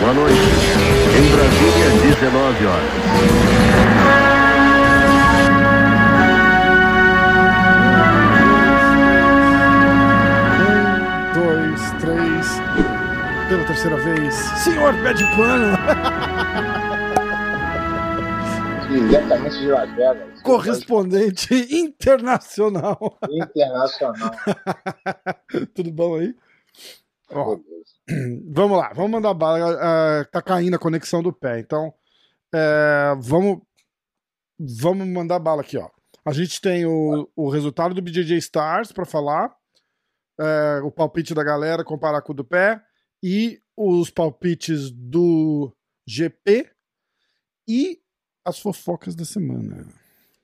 Boa noite. Em Brasília, 19 horas. Pela terceira vez. Senhor pé de pano! Diretamente de Las Vegas. Correspondente internacional. Internacional. Tudo bom aí? Ó, vamos lá, vamos mandar bala. ah, tá caindo a conexão do pé, então é, vamos, vamos mandar bala aqui, ó. A gente tem o, o resultado do BJJ Stars pra falar, é, o palpite da galera, comparar com o do pé, e os palpites do GP e as fofocas da semana.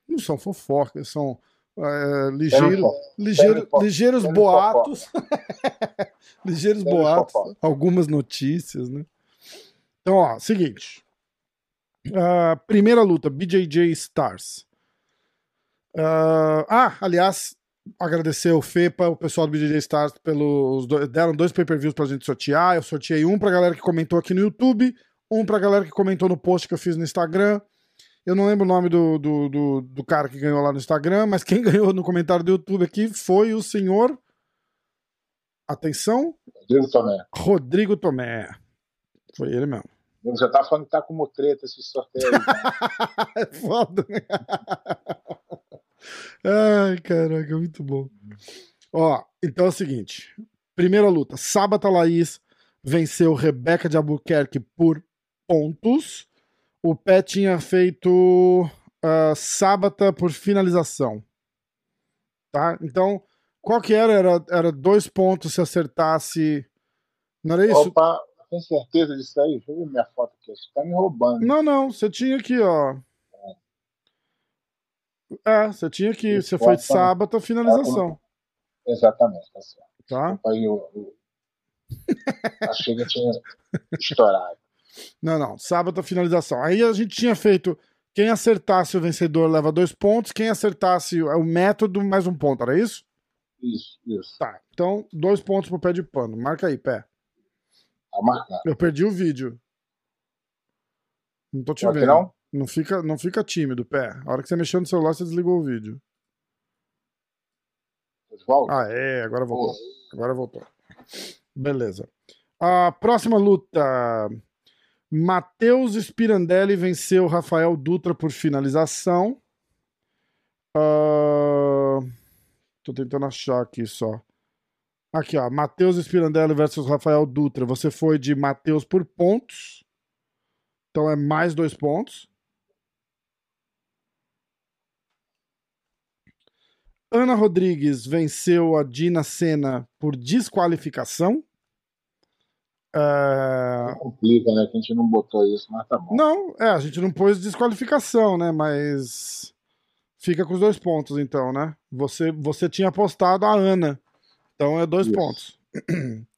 Não são fofocas, são é, ligeiro, ligeiro, ligeiros boatos. ligeiros boatos, algumas notícias, né? Então, ó, seguinte. Ah, primeira luta, BJJ Stars. Ah, ah, aliás, agradecer o FEPA, o pessoal do BJJ Stars, pelos do- deram dois pay-per-views pra gente sortear. Eu sorteei um pra galera que comentou aqui no YouTube, um pra galera que comentou no post que eu fiz no Instagram. Eu não lembro o nome do, do, do, do cara que ganhou lá no Instagram, mas quem ganhou no comentário do YouTube aqui foi o senhor. Atenção, Rodrigo Tomé. Rodrigo Tomé. Foi ele mesmo. Eu já tá falando que tá como treta esse sorteio né? é foda, né? Ai, caraca, muito bom. Ó, então é o seguinte: primeira luta, Sábata Laís venceu Rebeca de Albuquerque por pontos. O pé tinha feito ah, Sábata por finalização. Tá? Então, qual que era? Era, era dois pontos se acertasse. Não era isso? Opa, tem certeza disso aí? Deixa eu ver minha foto aqui. Você tá me roubando. Não, não, você tinha aqui, ó. É, você tinha aqui. Você foi de né? sábado, finalização. Exatamente, tá certo. Tá? Aí eu, eu... achei que tinha estourado. Não, não. Sábado, finalização. Aí a gente tinha feito. Quem acertasse o vencedor leva dois pontos. Quem acertasse o método, mais um ponto. Era isso? Isso, isso. Tá. Então, dois pontos pro pé de pano. Marca aí, pé. Tá marcado. Eu perdi o vídeo. Não tô te Pode vendo. não? Não fica, não fica tímido, pé. A hora que você mexeu no celular, você desligou o vídeo. Oswaldo? Ah, é. Agora voltou. Agora voltou. Beleza. A próxima luta. Matheus Spirandelli venceu Rafael Dutra por finalização. Ah, Tô tentando achar aqui só. Aqui, ó. Matheus Spirandelli versus Rafael Dutra. Você foi de Matheus por pontos. Então é mais dois pontos. Ana Rodrigues venceu a Dina Senna por desqualificação. É, complica, né? Que a gente não botou isso, mas tá bom. Não, é, a gente não pôs desqualificação, né? Mas fica com os dois pontos, então, né? Você, você tinha apostado a Ana. Então é dois Isso. pontos.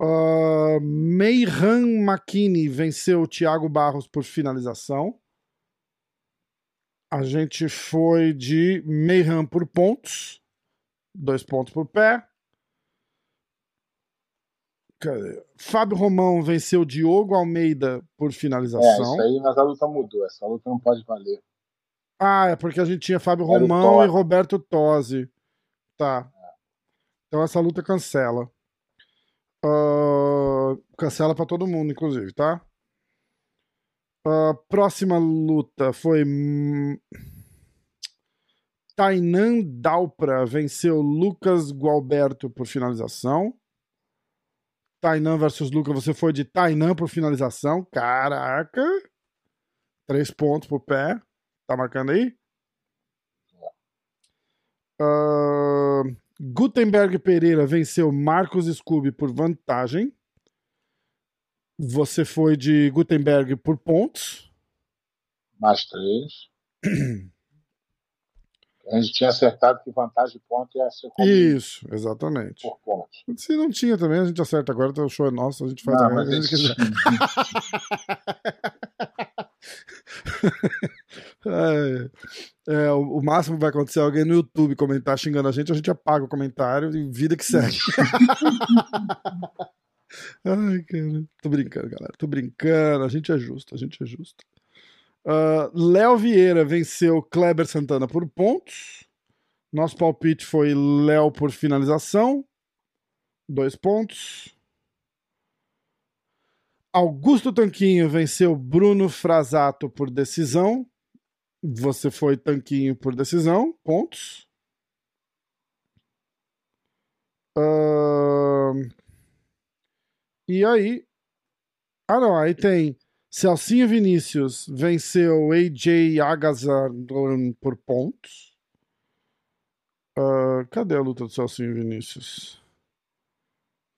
Uh, Meiran Makini venceu o Thiago Barros por finalização. A gente foi de Meiran por pontos. Dois pontos por pé. Fábio Romão venceu Diogo Almeida por É, finalização. isso aí, mas a luta mudou. Essa luta não pode valer. Ah, é porque a gente tinha Fábio Era Romão e Roberto Tosi. Tá. Então essa luta cancela. Ah, cancela pra todo mundo, inclusive, tá? A próxima luta foi. hum, Tainan Dalpra venceu Lucas Gualberto por finalização. Tainan versus Lucas, você foi de Tainan por finalização. Caraca! Três pontos pro pé. Tá marcando aí? Ah, Gutenberg Pereira venceu Marcos Scooby por vantagem. Você foi de Gutenberg por pontos. Mais três. A gente tinha acertado que vantagem de ponto ia ser Isso, exatamente. por pontos. Se não tinha também, a gente acerta agora, então o show é nosso, a gente faz Não, a gente quiser. É, é, o, o máximo que vai acontecer é alguém no YouTube comentar xingando a gente, a gente apaga o comentário e vida que segue. Ai, cara. Tô brincando, galera. Tô brincando. A gente é justo, a gente é justo. Ah, Léo Vieira venceu Kleber Santana por pontos. Nosso palpite foi Léo por finalização. Dois pontos. Augusto Tanquinho venceu Bruno Frasato por decisão. Você foi Tanquinho por decisão. Pontos. Ahn, E aí. Ah, não. Aí tem Celcinho Vinícius venceu AJ Agazar por pontos. Ah, cadê a luta do Celcinho Vinícius?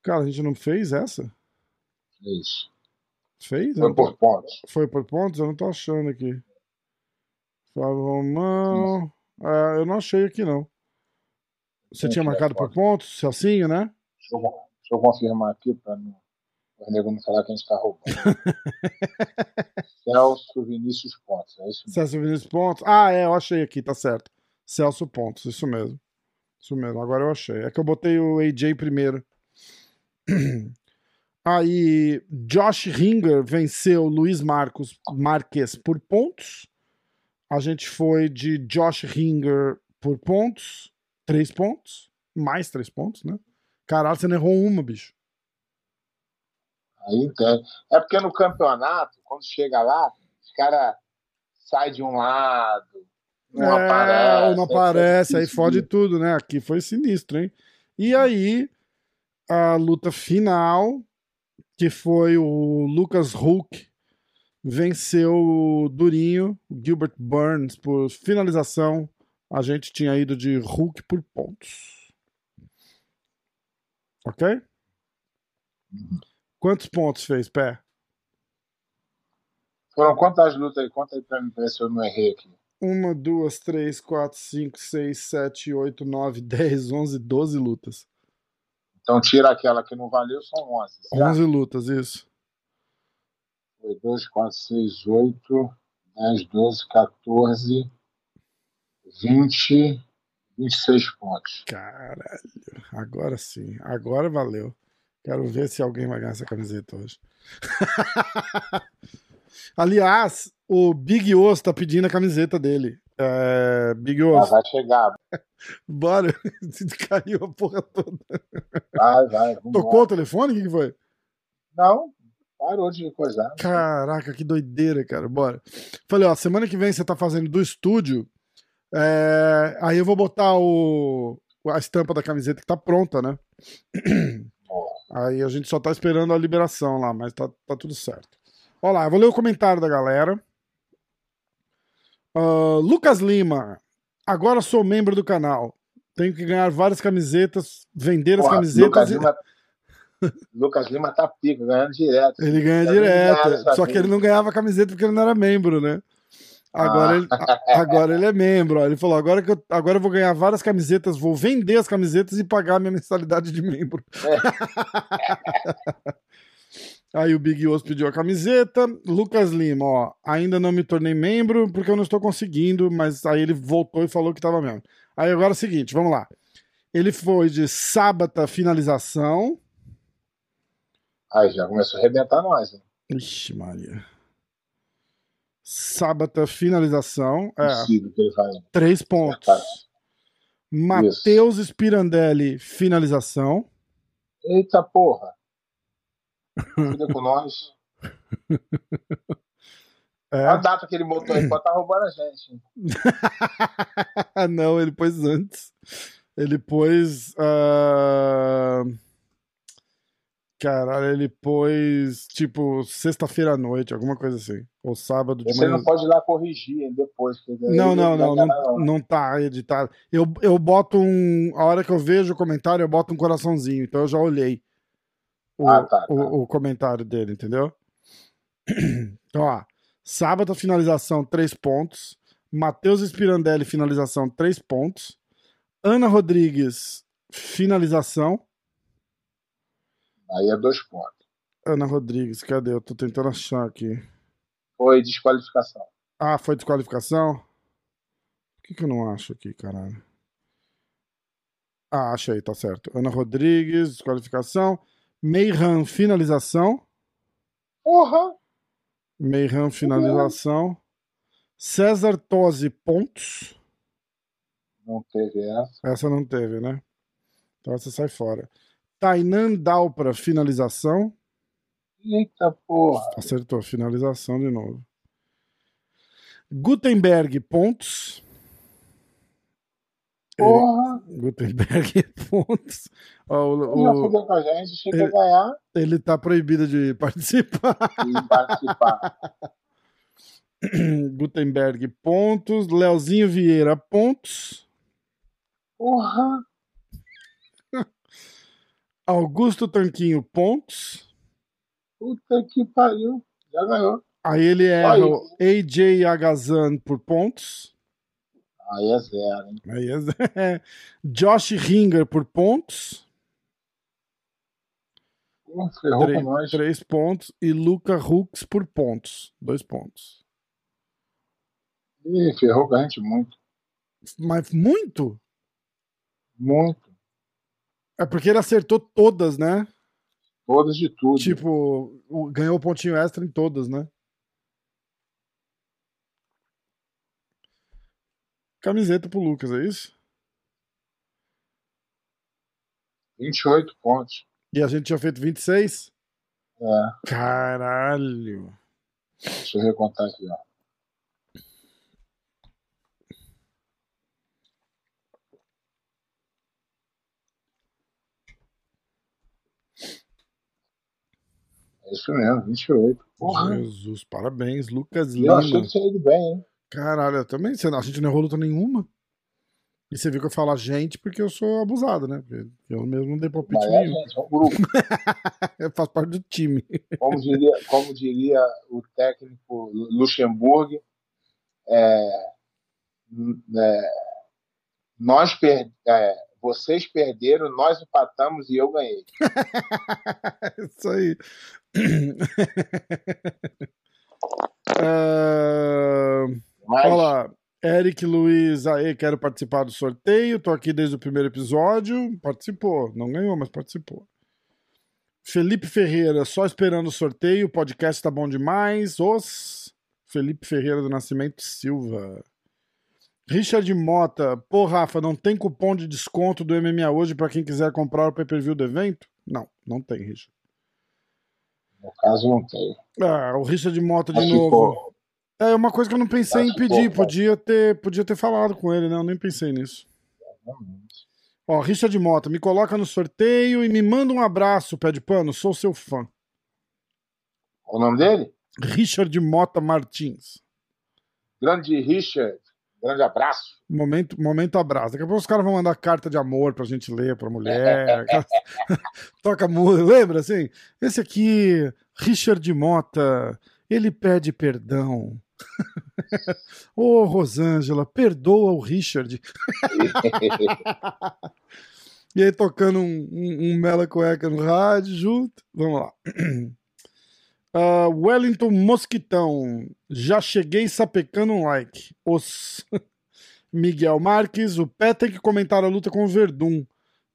Cara, a gente não fez essa? Fez? Eu Foi tô- por pontos. Foi por pontos? Eu não tô achando aqui. Flávio Romão. Ah, eu não achei aqui, não. Você Tem tinha marcado por pontos? Celcinho, né? Deixa eu, deixa eu confirmar aqui para não, o nego não falar que a gente está roubando. Celso Vinícius Pontes, é isso mesmo. Celso Vinícius Pontos. Ah, é, eu achei aqui, tá certo. Celso Pontos, isso mesmo. Isso mesmo, agora eu achei. É que eu botei o AJ primeiro. Aí, Josh Ringer venceu Luiz Marcos Marques por pontos. A gente foi de Josh Ringer por pontos. Três pontos. Mais três pontos, né? Caralho, você não errou uma, bicho. Aí tem. É porque no campeonato, quando chega lá, os caras saem de um lado, não É, aparece. não aparece, aí difícil fode de- tudo, né? Aqui foi sinistro, hein? E aí, a luta final, que foi o Lucas Hulk, venceu o Durinho, Gilbert Burns, por finalização. A gente tinha ido de Hulk por pontos. Ok? Quantos pontos fez, Pé? Foram quantas lutas aí? Conta aí pra mim, ver se eu não errei aqui. Uma, duas, três, quatro, cinco, seis, sete, oito, nove, dez, onze, doze lutas. Então tira aquela que não valeu, são 11. certo? 11 lutas, isso. Foi 2, 4, 6, 8, 10, 12, 14, 20, 26 pontos. Caralho, agora sim, agora valeu. Quero ver se alguém vai ganhar essa camiseta hoje. Aliás, o Big Osso tá pedindo a camiseta dele. É, Big Mas Osso, vai chegar. bora. Caiu a porra toda. Vai, vai. Tocou o telefone? O que que foi? Não, parou de coisar. Caraca, que doideira, cara. Bora. Falei, ó, semana que vem você tá fazendo do estúdio. é, Aí eu vou botar o... a estampa da camiseta que tá pronta, né? Aí a gente só tá esperando a liberação lá, mas tá, tá tudo certo. Olha lá, eu vou ler o comentário da galera. Ah, Lucas Lima. Agora sou membro do canal. Tenho que ganhar várias camisetas, vender as camisetas. Lucas e- Lima, Lucas Lima tá pico, ganhando direto. Ele ganha ganhar direto. Só que ele não ganhava camiseta porque ele não era membro, né? Agora, Ah. ele, a- agora ele é membro. ó. Ele falou: agora, que eu, agora eu vou ganhar várias camisetas, vou vender as camisetas e pagar minha mensalidade de membro. Aí o Big Osso pediu a camiseta. Lucas Lima, ó, ainda não me tornei membro porque eu não estou conseguindo, mas aí ele voltou e falou que estava membro. Aí agora é o seguinte, vamos lá. Ele foi de sábata finalização. Aí já começou a arrebentar nós. Hein? Ixi, Maria. Sábata finalização. É, Possível três pontos. Tá. Matheus Spirandelli, finalização. Eita porra! Cuida com nós. A É. data que ele botou aí pode estar roubando a gente. Não, ele pôs antes. Ele pôs. ah, Caralho, ele pôs, tipo, sexta-feira à noite, alguma coisa assim. Ou sábado de Você manhã. não pode ir lá corrigir depois. Não, não, não, não, não tá editado. Eu, eu boto um. A hora que eu vejo o comentário, eu boto um coraçãozinho. Então eu já olhei o, Ah, tá, tá. o, o comentário dele, entendeu? Então, ó. Sábado, finalização, 3 pontos. Matheus Spirandelli, finalização, 3 pontos. Ana Rodrigues, finalização. Aí é dois pontos. Ana Rodrigues, cadê? Eu tô tentando achar aqui. Foi desqualificação. Ah, foi desqualificação? Por que, que eu não acho aqui, caralho? Ah, achei, tá certo. Ana Rodrigues, desqualificação. Meiran, finalização. Porra! Meiran, finalização. César Tosi, pontos. Não teve essa. Essa não teve, né? Então essa sai fora. Tainan Dalpra, finalização. Eita porra! Acertou, finalização de novo. Gutenberg, pontos. Porra! Gutenberg, pontos. Ó, o- com a gente, chega ele- a ganhar ele tá proibido de participar. e participar. Gutenberg, pontos. Leozinho Vieira, pontos. Porra! Augusto Tanquinho, pontos. Puta que pariu! Já ganhou. Aí ele erra Aí. o AJ Agazan por pontos. Aí é zero, hein? Aí é... Josh Ringer por pontos. Porra, ferrou Três, com nós. três pontos. E Luca Hooks por pontos. Dois pontos. Ih, ferrou com a gente muito. Mas muito? Muito. É porque ele acertou todas, né? Todas de tudo. Tipo, ganhou o pontinho extra em todas, né? Camiseta pro Lucas, é isso? 28 pontos. E a gente tinha feito 26? É, Caralho. deixa eu recontar aqui, ó. Isso mesmo, 28. Porra, Jesus, parabéns, Lucas eu achei Lima. que tinha ido bem, hein? Caralho, eu também. A gente não errou luta nenhuma. E você viu que eu falo a gente porque eu sou abusado, né? Eu mesmo não dei palpite Mas é, nenhum. gente, é um grupo. Eu faço parte do time. Como diria, como diria o técnico Luxemburgo, é, é, nós per, é, vocês perderam, nós empatamos e eu ganhei. Isso aí. Ah, Mas Olha lá. Eric Luiz, aê, quero participar do sorteio. Tô aqui desde o primeiro episódio. Participou. Não ganhou, mas participou. Felipe Ferreira, só esperando o sorteio. O podcast tá bom demais. Os Felipe Ferreira do Nascimento Silva. Richard Mota, pô, Rafa, não tem cupom de desconto do MMA hoje pra quem quiser comprar o pay-per-view do evento? Não, não tem, Richard. No caso não tem. Ah, o Richard Mota de Mas novo. ficou. É uma coisa que eu não pensei Mas em pedir. ficou, Podia ter, podia ter falado com ele, né? Eu nem pensei nisso. Ó, Richard Mota, me coloca no sorteio e me manda um abraço, pé de pano. Sou seu fã. O nome dele? Richard Mota Martins. Grande Richard. Grande abraço. Momento, momento abraço. Daqui a pouco os caras vão mandar carta de amor pra gente ler pra mulher. Toca música. Lembra assim? Esse aqui, Richard Mota, ele pede perdão. Ô, Rosângela, perdoa o Richard. E aí tocando um, um, um Mela Cueca no rádio junto. Vamos lá. Ah, Wellington Mosquitão. Já cheguei sapecando um like. Os Miguel Marques. O Pé tem que comentar a luta com o Verdun.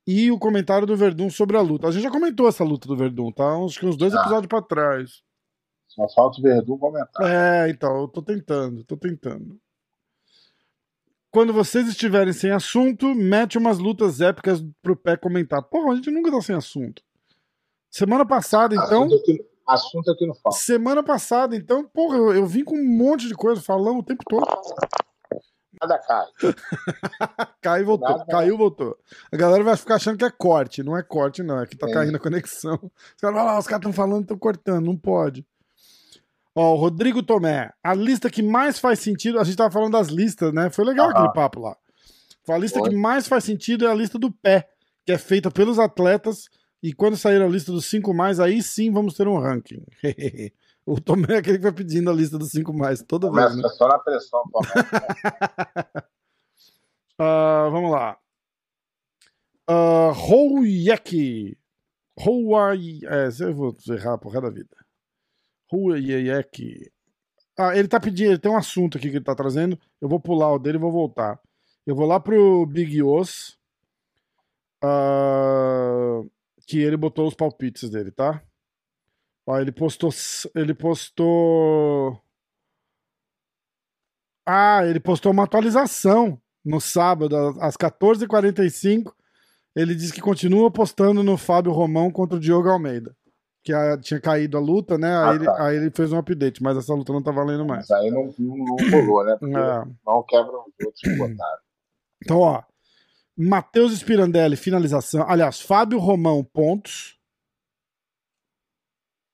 E o comentário do Verdun sobre a luta. A gente já comentou essa luta do Verdun, tá? Acho que uns dois Ah. episódios pra trás. Só falta o Verdun comentar. É, então, eu tô tentando, tô tentando. Quando vocês estiverem sem assunto, mete umas lutas épicas pro pé comentar. Porra, a gente nunca tá sem assunto. Semana passada, então. Assunto aqui, assunto aqui não falta. Semana passada, então, porra, eu, eu vim com um monte de coisa falando o tempo todo. nada cai. Cai e voltou. Nada. Caiu, voltou. A galera vai ficar achando que é corte. Não é corte, não. É que tá É. caindo a conexão. Os caras ah, os caras estão falando, estão cortando. Não pode. Ó, o Rodrigo Tomé. A lista que mais faz sentido. A gente tava falando das listas, né? Foi legal aquele papo lá. A lista Foi. que mais faz sentido é a lista do pé, que é feita pelos atletas. E quando sair a lista dos cinco mais, aí sim vamos ter um ranking. o Tomé é aquele que vai pedindo a lista dos cinco mais toda vez, Começa né? só na pressão, Tomé. Ah, vamos lá. Uh, Houyek. Hawaii. É, eu vou errar por da vida. Houyek. Ah, ele tá pedindo, ele tem um assunto aqui que ele tá trazendo. Eu vou pular o dele e vou voltar. Eu vou lá pro Big Os. ah, que ele botou os palpites dele, tá? Ó, ele postou. Ele postou. Ah, ele postou uma atualização no sábado, às 14h45. Ele disse que continua apostando no Fábio Romão contra o Diogo Almeida. Que ah, tinha caído a luta, né? Aí, Ah, ele, tá. aí ele fez um update, mas essa luta não tá valendo mais. Mas aí não, não, não rolou, né? Porque É. não quebra os outros que botaram. Então, ó. Matheus Spirandelli, finalização. Aliás, Fábio Romão, pontos.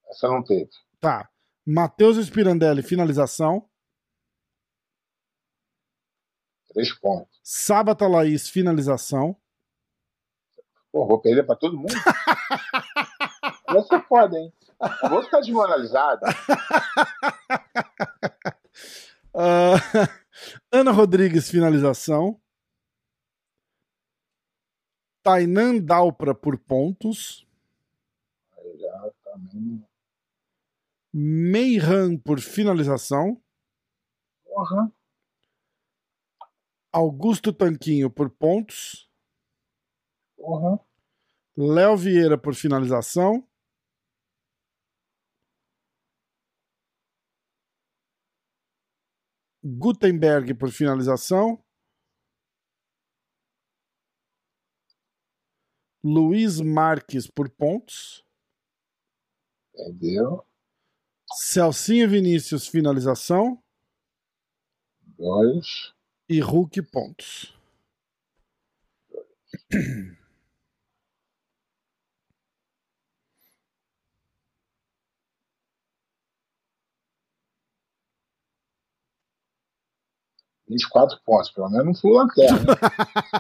Essa não teve. Tá. Matheus Spirandelli, finalização. Três pontos. Sábata Laís, finalização. Pô, vou perder pra todo mundo? Vai ser foda, hein? Eu vou ficar desmoralizado. Ah, Ana Rodrigues, finalização. Tainan Dalpra por pontos. Também. Meiran por finalização. Porra. Augusto Tanquinho por pontos. Porra. Léo Vieira por finalização. Gutenberg por finalização. Luiz Marques por pontos. Entendeu? Celcinho Vinícius, finalização. Dois. E Hulk, pontos. Dois. 24 pontos, pelo menos não fui lanterna. Né?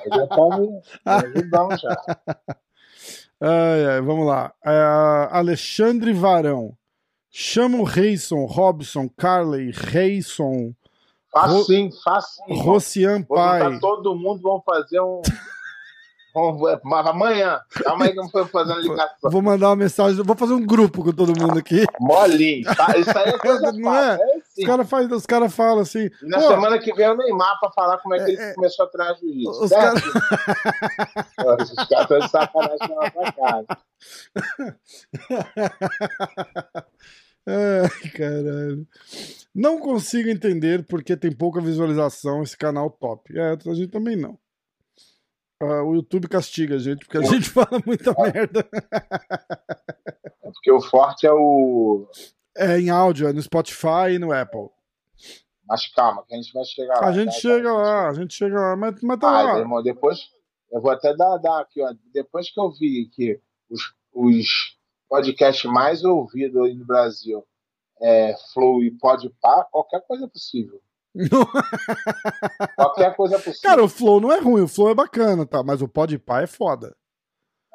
já tava ajudando já. Ai, ai, vamos lá. É, Alexandre Varão. Chama o Reison, Robson, Carley, Reison. fácil fácil facinho. Rocian Pai. Todo mundo vão fazer um. É, amanhã. Amanhã que não foi fazer uma ligação. Vou mandar uma mensagem. Vou fazer um grupo com todo mundo aqui. Molinho. Tá? Isso aí é coisa não é? é é Os caras faz- os cara falam assim. E na semana que vem é o Neymar pra falar como é que ele É, é. começou a treinar jiu-jitsu. Os Os caras estão de sacanagem na nossa cara. Ai, caralho. Não consigo entender porque tem pouca visualização esse canal top. É, a gente também não. Ah, o YouTube castiga a gente porque a gente fala muita merda. É porque o forte é o. É em áudio, é no Spotify e no Apple. Mas calma, que a gente vai chegar lá. A gente tá? chega lá, a gente chega lá, mas, mas tá Ah, lá. irmão, depois. Eu vou até dar, dar aqui, ó. Depois que eu vi que os, os podcasts mais ouvidos aí no Brasil é Flow e Podpah, qualquer coisa é possível. Qualquer coisa é possível. Cara, o Flow não é ruim, o Flow é bacana, tá? Mas o Podpah é foda.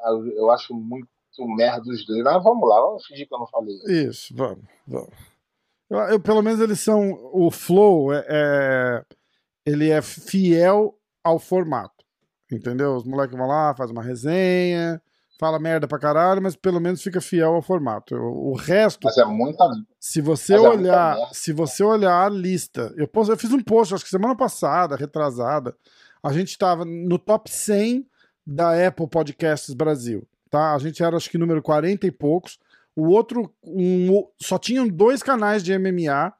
Eu, eu acho muito merda os dois. Mas vamos lá, vamos fingir que eu não falei. Isso, vamos, vamos. Eu, eu- pelo menos eles são. O Flow é, é- ele é fiel ao formato. Entendeu? Os moleques vão lá, fazem uma resenha, fala merda pra caralho, mas pelo menos fica fiel ao formato. O, o resto, Mas é muita. se você é olhar, se você olhar a lista, eu, pos- eu fiz um post, acho que semana passada, retrasada, a gente estava no top 100 da Apple Podcasts Brasil, tá? A gente era acho que número 40 e poucos. O outro, um, só tinham dois canais de MMA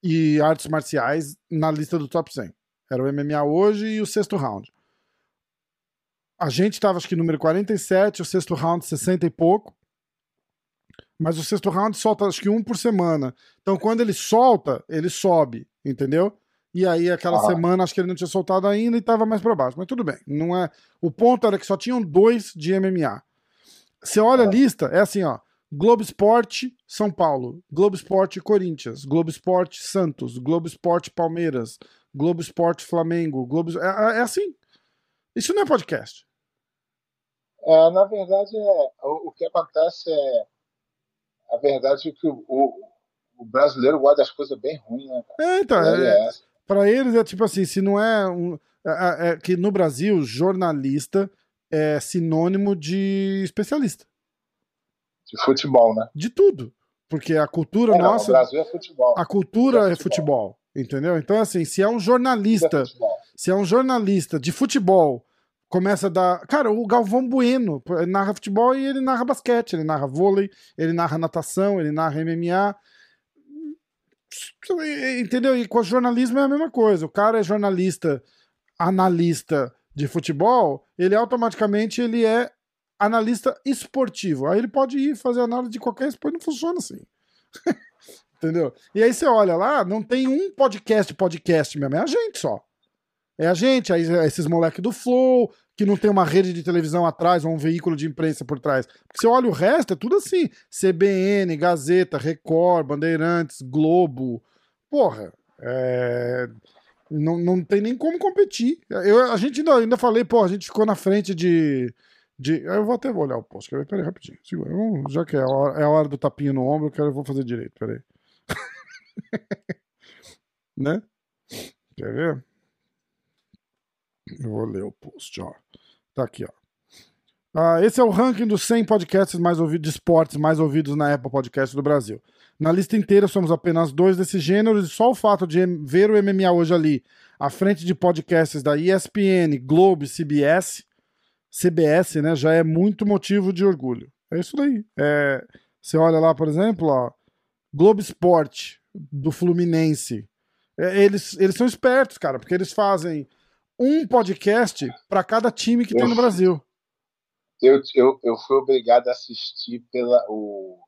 e artes marciais na lista do top 100. Era o MMA hoje e o sexto round. A gente estava acho que número 47, o sexto round 60 e pouco. Mas o sexto round solta acho que um por semana. Então quando ele solta, ele sobe, entendeu? E aí, aquela Ah. semana, acho que ele não tinha soltado ainda e tava mais pra baixo. Mas tudo bem. Não é... O ponto era que só tinham dois de MMA. Você olha a Ah. lista, é assim, ó. Globo Esporte, São Paulo. Globo Esporte, Corinthians. Globo Esporte, Santos. Globo Esporte, Palmeiras. Globo Esporte, Flamengo. Globo... É, é assim. Isso não é podcast. É, na verdade, é, o, o que acontece é. A verdade é que o, o, o brasileiro gosta das coisas bem ruins, né? Cara? É, então, Aí é, é Pra eles é tipo assim, se não é um. É, é que no Brasil, jornalista é sinônimo de especialista. de futebol, né? De tudo. Porque a cultura É, não, o nossa. Brasil é futebol. A cultura É é futebol. Entendeu? Então, assim, se é um É jornalista, futebol. se é um jornalista de futebol, começa a dar. Cara, o Galvão Bueno narra futebol e ele narra basquete, ele narra vôlei, ele narra natação, ele narra MMA. Entendeu? E com o jornalismo é a mesma coisa. O cara é jornalista, analista de futebol, ele automaticamente ele é analista esportivo. Aí ele pode ir fazer análise de qualquer esporte, não funciona assim. Entendeu? E aí você olha lá, não tem um podcast, podcast mesmo, é a gente só. É a gente, aí esses moleques do Flow, que não tem uma rede de televisão atrás ou um veículo de imprensa por trás. Porque você olha o resto, é tudo assim: CBN, Gazeta, Record, Bandeirantes, Globo. Porra, é... não, não tem nem como competir. Eu, a gente ainda, ainda falei, pô, a gente ficou na frente de. de... Eu vou até olhar o post, ver? Peraí, rapidinho. Segura. Já que é a, hora, é a hora do tapinho no ombro, eu, quero, eu vou fazer direito, peraí. né? Quer ver? Eu vou ler o post, ó. Tá aqui, ó. Ah, esse é o ranking dos 100 podcasts mais ouvidos de esportes mais ouvidos na Apple Podcast do Brasil. Na lista inteira somos apenas dois desse gênero e só o fato de ver o MMA hoje ali, à frente de podcasts da ESPN, Globo CBS, CBS, né, já é muito motivo de orgulho. É isso daí. É, você olha lá, por exemplo, ó, Globo Esporte, do Fluminense. É, eles, eles são espertos, cara, porque eles fazem um podcast para cada time que tem no Brasil. Eu, eu, eu fui obrigado a assistir pela. O,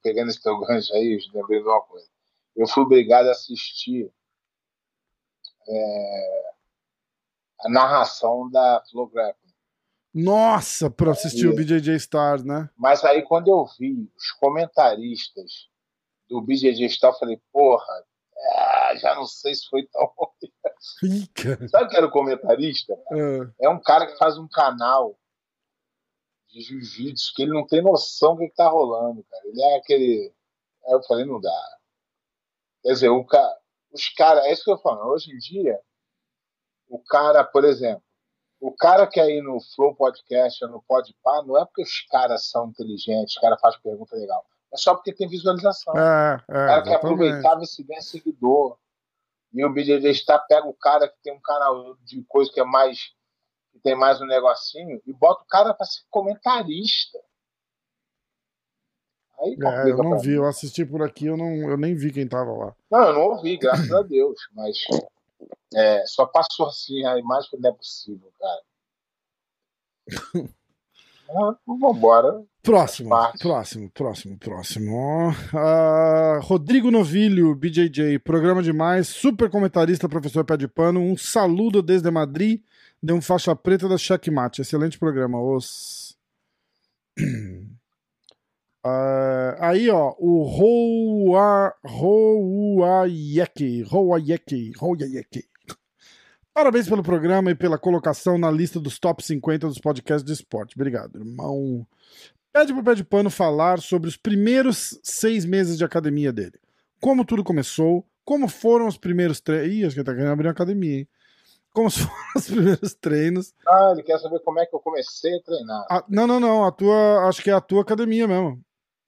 pegando esse teu gancho aí, eu lembrei de uma coisa. Eu fui obrigado a assistir é, a narração da Flow. Nossa, pra assistir o. BJJ Stars, né? Mas aí, quando eu vi os comentaristas do BJJ Star, eu falei, porra, ah, já não sei se foi tão. Ih, cara. Sabe quem era o comentarista? É. É um cara que faz um canal de jiu-jitsu que ele não tem noção do que, que tá rolando, cara. Ele é aquele. Aí eu falei, não dá. Quer dizer, o ca... os caras. É isso que eu falo. Hoje em dia, o cara, por exemplo, o cara que aí no Flow Podcast ou no Podpah, não é porque os caras são inteligentes, os caras fazem pergunta legal. É só porque tem visualização. É, O é, cara quer aproveitar ver se ganha seguidor. E o BJJ está pega o cara que tem um canal de coisa que é mais que tem mais um negocinho e bota o cara para ser comentarista. Aí É, eu não vi, eu assisti por aqui, eu, não, eu nem vi quem tava lá. Não, eu não ouvi, graças a Deus, mas é, só passou assim a imagem que não é possível, cara. Ah, vambora. Próximo, Parte. próximo, próximo, próximo. Ah, Rodrigo Novilho, BJJ, programa demais, super comentarista, professor pé de pano, um saludo desde Madrid, deu um faixa preta da Checkmate, excelente programa, os... Ah, aí, ó, o Roa, Roayeki, Roayeki, Roayeki. Parabéns pelo programa e pela colocação na lista dos top 50 dos podcasts de esporte. Obrigado, irmão. Pede pro Pé de Pano falar sobre os primeiros seis meses de academia dele. Como tudo começou, como foram os primeiros treinos. Ih, acho que ele tá querendo abrir uma academia, hein? Como foram os primeiros treinos. Ah, ele quer saber como é que eu comecei a treinar. Ah, não, não, não. A tua. Acho que é a tua academia mesmo.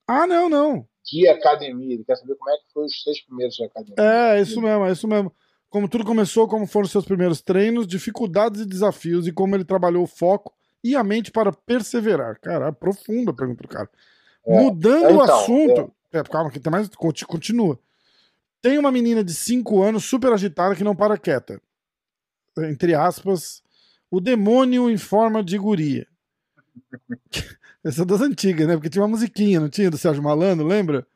Ah, não, não. De academia, ele quer saber como é que foi os seis primeiros de academia. É, é isso mesmo, é isso mesmo. Como tudo começou, como foram seus primeiros treinos, dificuldades e desafios, e como ele trabalhou o foco e a mente para perseverar. Cara, profunda a pergunta do cara. É. Mudando o Então, assunto. É, calma, que tem mais. conti- Continua. Tem uma menina de 5 anos super agitada que não para quieta. Entre aspas, o demônio em forma de guria. Essa é das antigas, né? Porque tinha uma musiquinha, não tinha? Do Sérgio Malandro, lembra?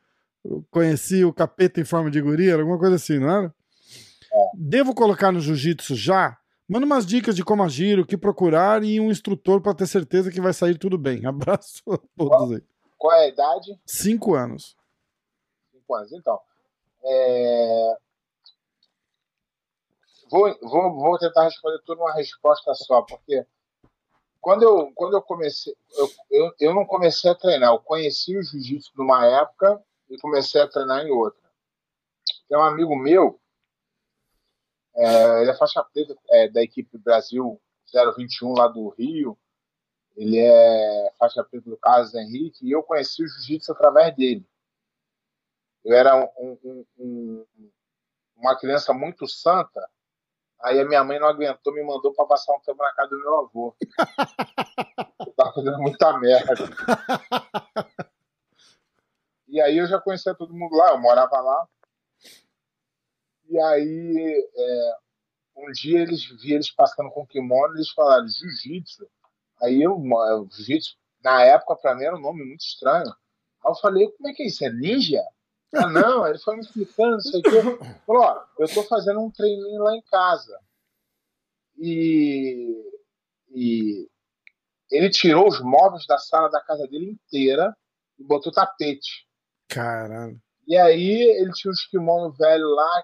Eu conheci o capeta em forma de guria, era alguma coisa assim, não era? Devo colocar no jiu-jitsu já? Manda umas dicas de como agir, o que procurar e um instrutor para ter certeza que vai sair tudo bem. Abraço a todos aí. Qual é a idade? Cinco anos. Cinco anos. Então, é... vou, vou, vou tentar responder tudo numa resposta só, porque quando eu, quando eu comecei, eu, eu, eu não comecei a treinar, eu conheci o jiu-jitsu numa época e comecei a treinar em outra. Tem um amigo meu, é, ele é faixa preta é, da equipe Brasil 021 lá do Rio, ele é faixa preta do Carlos Henrique, e eu conheci o jiu-jitsu através dele. Eu era um, um, um, uma criança muito santa, Aí a minha mãe não aguentou, me mandou para passar um tempo na casa do meu avô. eu tava fazendo muita merda. E aí eu já conhecia todo mundo lá, eu morava lá. E aí é, um dia eles vi eles passando com kimono e eles falaram jiu-jitsu. Aí eu, jiu-jitsu, na época, para mim era um nome muito estranho. Aí eu falei, como é que é isso? É ninja? Ah, não, ele foi me explicando, não sei o quê. Falou, ó, eu tô fazendo um treininho lá em casa. E, e ele tirou os móveis da sala da casa dele inteira e botou tapete. Caralho. E aí ele tinha uns kimono velho lá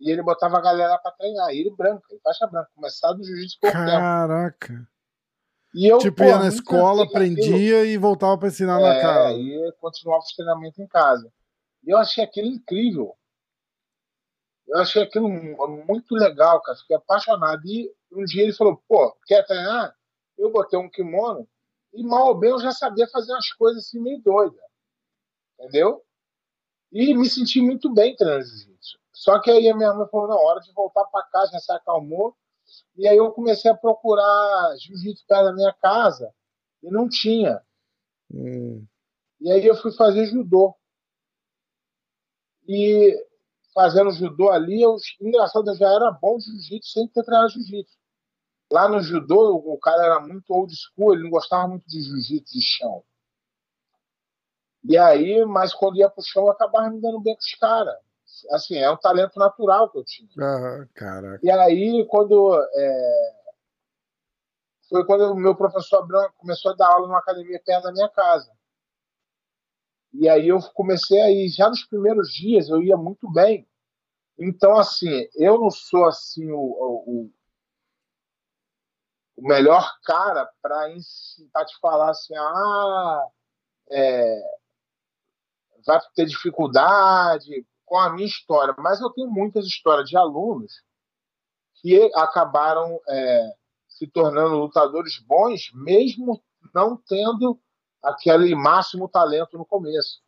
e ele botava a galera pra treinar. E ele branco, ele faixa branca, começava do jiu-jitsu por Caraca. tempo. E eu, tipo, ia na escola, aprendia e voltava pra ensinar é, na casa. E continuava os treinamentos em casa. E eu achei aquilo incrível. Eu achei aquilo muito legal, cara. Fiquei apaixonado. E um dia ele falou: pô, quer treinar? Eu botei um kimono e mal ou bem eu já sabia fazer umas coisas assim meio doidas. Entendeu? E me senti muito bem treinando. Só que aí a minha mãe falou: na hora de voltar para casa, já se acalmou. E aí eu comecei a procurar jiu-jitsu perto da minha casa e não tinha. Hum. E aí eu fui fazer judô. E fazendo judô ali, eu, engraçado, eu já era bom de jiu-jitsu sem ter treinado jiu-jitsu. Lá no judô, o cara era muito old school, ele não gostava muito de jiu-jitsu de chão. E aí, mas quando ia pro chão, eu acabava me dando bem com os caras. Assim, é um talento natural que eu tinha. Caraca. E aí, quando. É... Foi quando o meu professor Abrão começou a dar aula numa academia perto da minha casa. E aí eu comecei a ir, já nos primeiros dias eu ia muito bem. Então, assim, eu não sou assim o, o, o melhor cara para te falar assim, ah, é, vai ter dificuldade com a minha história. Mas eu tenho muitas histórias de alunos que acabaram é, se tornando lutadores bons, mesmo não tendo aquele máximo talento no começo.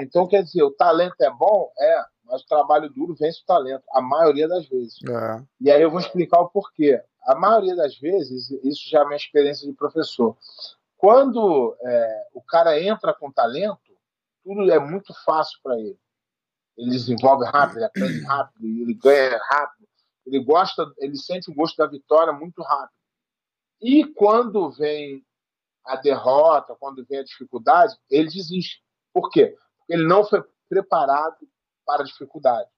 Então, quer dizer, o talento é bom? É, mas o trabalho duro vence o talento, a maioria das vezes. É. E aí eu vou explicar o porquê. A maioria das vezes, isso já é minha experiência de professor, quando é, o cara entra com talento, tudo é muito fácil para ele. Ele desenvolve rápido, ele aprende rápido, ele ganha rápido, ele gosta, ele sente o gosto da vitória muito rápido. E quando vem a derrota, quando vem a dificuldade, ele desiste. Por quê? Porque ele não foi preparado para a dificuldade.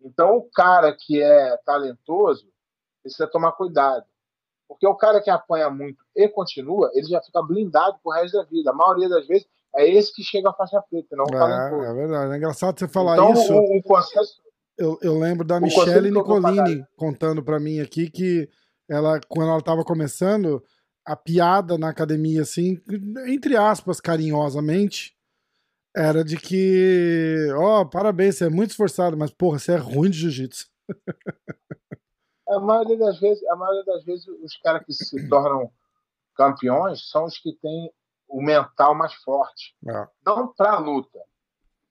Então, o cara que é talentoso precisa tomar cuidado. Porque o cara que apanha muito e continua, ele já fica blindado pro resto da vida. A maioria das vezes é esse que chega à faixa preta, não o é. É verdade. É engraçado você falar então, isso. O, o processo... eu, eu lembro da Michelle Nicolini contando para mim aqui que ela, quando ela estava começando, a piada na academia, assim, entre aspas, carinhosamente, era de que, ó, oh, parabéns, você é muito esforçado, mas porra, você é ruim de jiu-jitsu. A maioria das vezes, a maioria das vezes, os caras que se tornam campeões são os que têm o mental mais forte. É. Não para luta,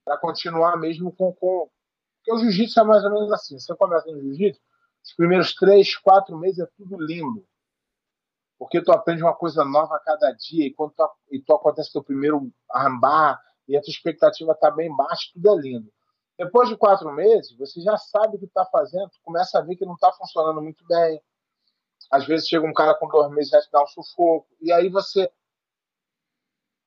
para continuar mesmo com, com. Porque o jiu-jitsu é mais ou menos assim. Você começa no jiu-jitsu, os primeiros três, quatro meses é tudo lindo porque tu aprende uma coisa nova a cada dia e quando tu, e tu acontece teu primeiro armbar e a tua expectativa está bem baixa, tudo é lindo. Depois de quatro meses, você já sabe o que está fazendo, começa a ver que não está funcionando muito bem. Às vezes chega um cara com dois meses e já te dá um sufoco. E aí você.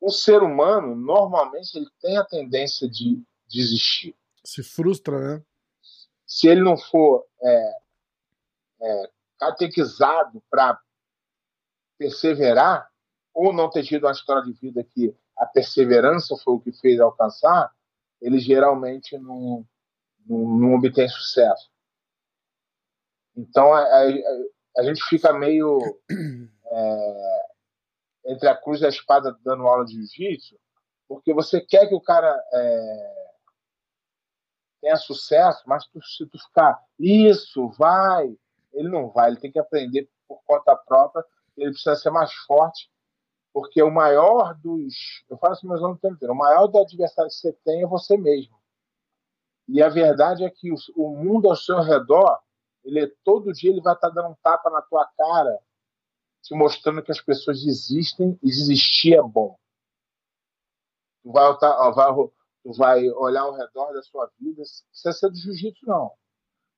O ser humano, normalmente, ele tem a tendência de desistir. Se frustra, né? se ele não for é, é, catequizado para perseverar, ou não ter tido uma história de vida que a perseverança foi o que fez alcançar, ele geralmente não, não, não obtém sucesso. Então a, a, a gente fica meio é, entre a cruz e a espada dando aula de jiu-jitsu, porque você quer que o cara é, tenha sucesso, mas tu, se tu ficar, isso, vai, ele não vai, ele tem que aprender por conta própria, ele precisa ser mais forte, porque o maior dos. Eu falo assim, alunos tempo inteiro, o maior do adversário que você tem é você mesmo. E a verdade é que o, o mundo ao seu redor, ele todo dia ele vai estar dando um tapa na tua cara, te mostrando que as pessoas desistem e desistir é bom. Tu vai, tu vai olhar ao redor da sua vida, precisa ser do jiu-jitsu, não.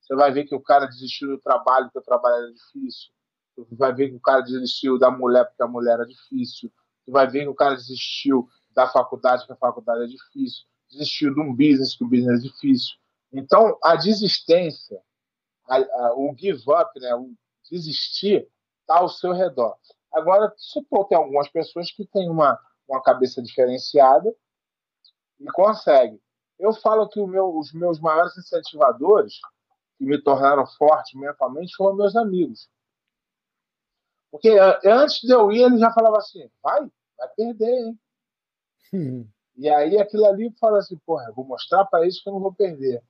Você vai ver que o cara desistiu do trabalho, que o trabalho era difícil. Tu vai ver que o cara desistiu da mulher porque a mulher era difícil. Tu vai ver que o cara desistiu da faculdade porque a faculdade é difícil. Desistiu de um business que o business é difícil. Então, a desistência, a, a, o give up, né, o desistir, está ao seu redor. Agora, supor, tem algumas pessoas que têm uma, uma cabeça diferenciada e conseguem. Eu falo que meu, os meus maiores incentivadores, que me tornaram forte mentalmente, foram meus amigos. Porque antes de eu ir, ele já falava assim: vai, vai perder, hein? Hum. E aí aquilo ali fala assim: porra, eu vou mostrar para eles que eu não vou perder.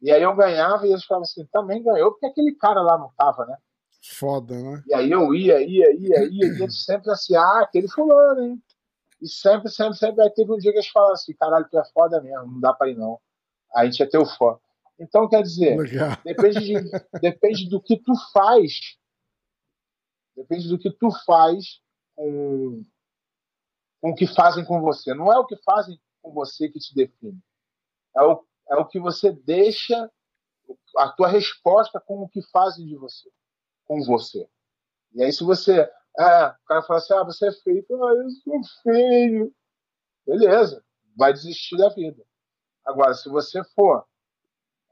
E aí eu ganhava e eles falavam assim: também ganhou, porque aquele cara lá não tava, né? Foda, né? E aí eu ia, ia, ia, ia, e eles sempre assim: ah, aquele fulano, hein? E sempre, sempre, sempre. Aí teve um dia que eles falaram assim: caralho, tu é foda mesmo, não dá pra ir não. Aí a gente ter o fã. Então, quer dizer, depende, de, depende do que tu faz Depende do que tu faz com, com o que fazem com você. Não é o que fazem com você que te define. É o, é o que você deixa, a tua resposta com o que fazem de você, com você. E aí, se você. É, o cara fala assim: ah, você é feio. Ah, eu sou feio. Beleza, vai desistir da vida. Agora, se você for.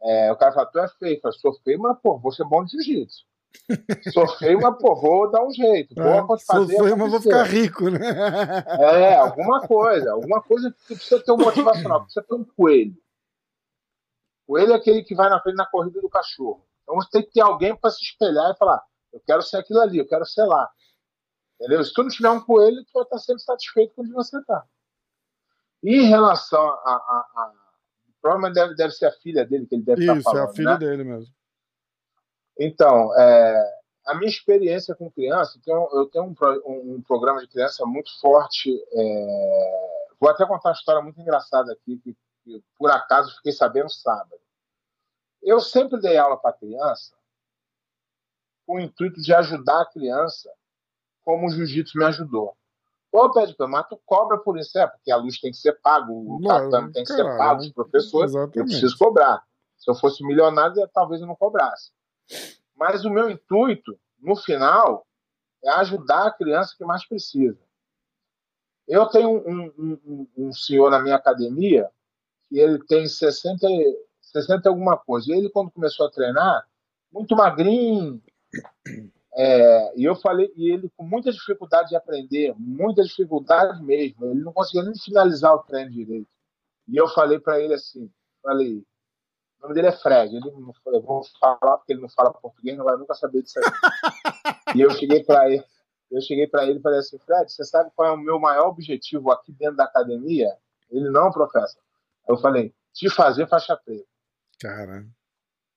É, o cara fala: tu é feio. Eu sou feio, mas, pô, você é bom de jiu-jitsu. Sou feio, mas pô, vou dar um jeito. Vou é, fazer sou feio, mas vou ficar rico, né? É, alguma coisa. Alguma coisa que precisa ter um motivacional. Precisa ter um coelho. Coelho é aquele que vai na frente na corrida do cachorro. Então você tem que ter alguém para se espelhar e falar: eu quero ser aquilo ali, eu quero ser lá. Entendeu? Se tu não tiver um coelho, tu vai estar sempre satisfeito com onde você está. E em relação a. a, a provavelmente deve, deve ser a filha dele que ele deve Isso, estar falando. Isso, é a filha né? dele mesmo. Então, é, a minha experiência com criança, eu tenho, eu tenho um, um, um, programa de criança muito forte. É, vou até contar uma história muito engraçada aqui, que, que por acaso fiquei sabendo sábado. Eu sempre dei aula para criança com o intuito de ajudar a criança como o jiu-jitsu me ajudou. Ô, Pede mas tu cobra por isso, é, porque a luz tem que ser pago, o tatame tem que ser pago, os professores, Exatamente. eu preciso cobrar. Se eu fosse milionário, talvez eu não cobrasse. Mas o meu intuito, no final, é ajudar a criança que mais precisa. Eu tenho um, um, um senhor na minha academia que ele tem 60, 60 alguma coisa. Ele, quando começou a treinar, muito magrinho, é, e eu falei, e ele com muita dificuldade de aprender, muita dificuldade mesmo, ele não conseguia nem finalizar o treino direito. E eu falei para ele assim, falei, o nome dele é Fred. Ele não, eu vou falar porque ele não fala português, não vai nunca saber disso aí. e eu cheguei para ele, eu cheguei para ele e falei assim, Fred, você sabe qual é o meu maior objetivo aqui dentro da academia? Ele não, professor. Eu falei, te fazer faixa preta. Cara.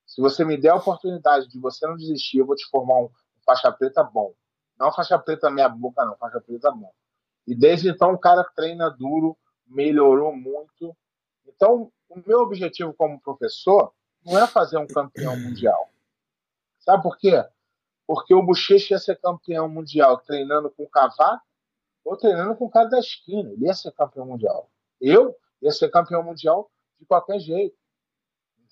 Se você me der a oportunidade de você não desistir, eu vou te formar um faixa preta bom. Não faixa preta meia boca, não, faixa preta bom. E desde então o cara treina duro, melhorou muito. Então, o meu objetivo como professor não é fazer um campeão mundial. Sabe por quê? Porque o Bochecha ia ser campeão mundial treinando com o Cavaco ou treinando com o cara da esquina. Ele ia ser campeão mundial. Eu ia ser campeão mundial de qualquer jeito.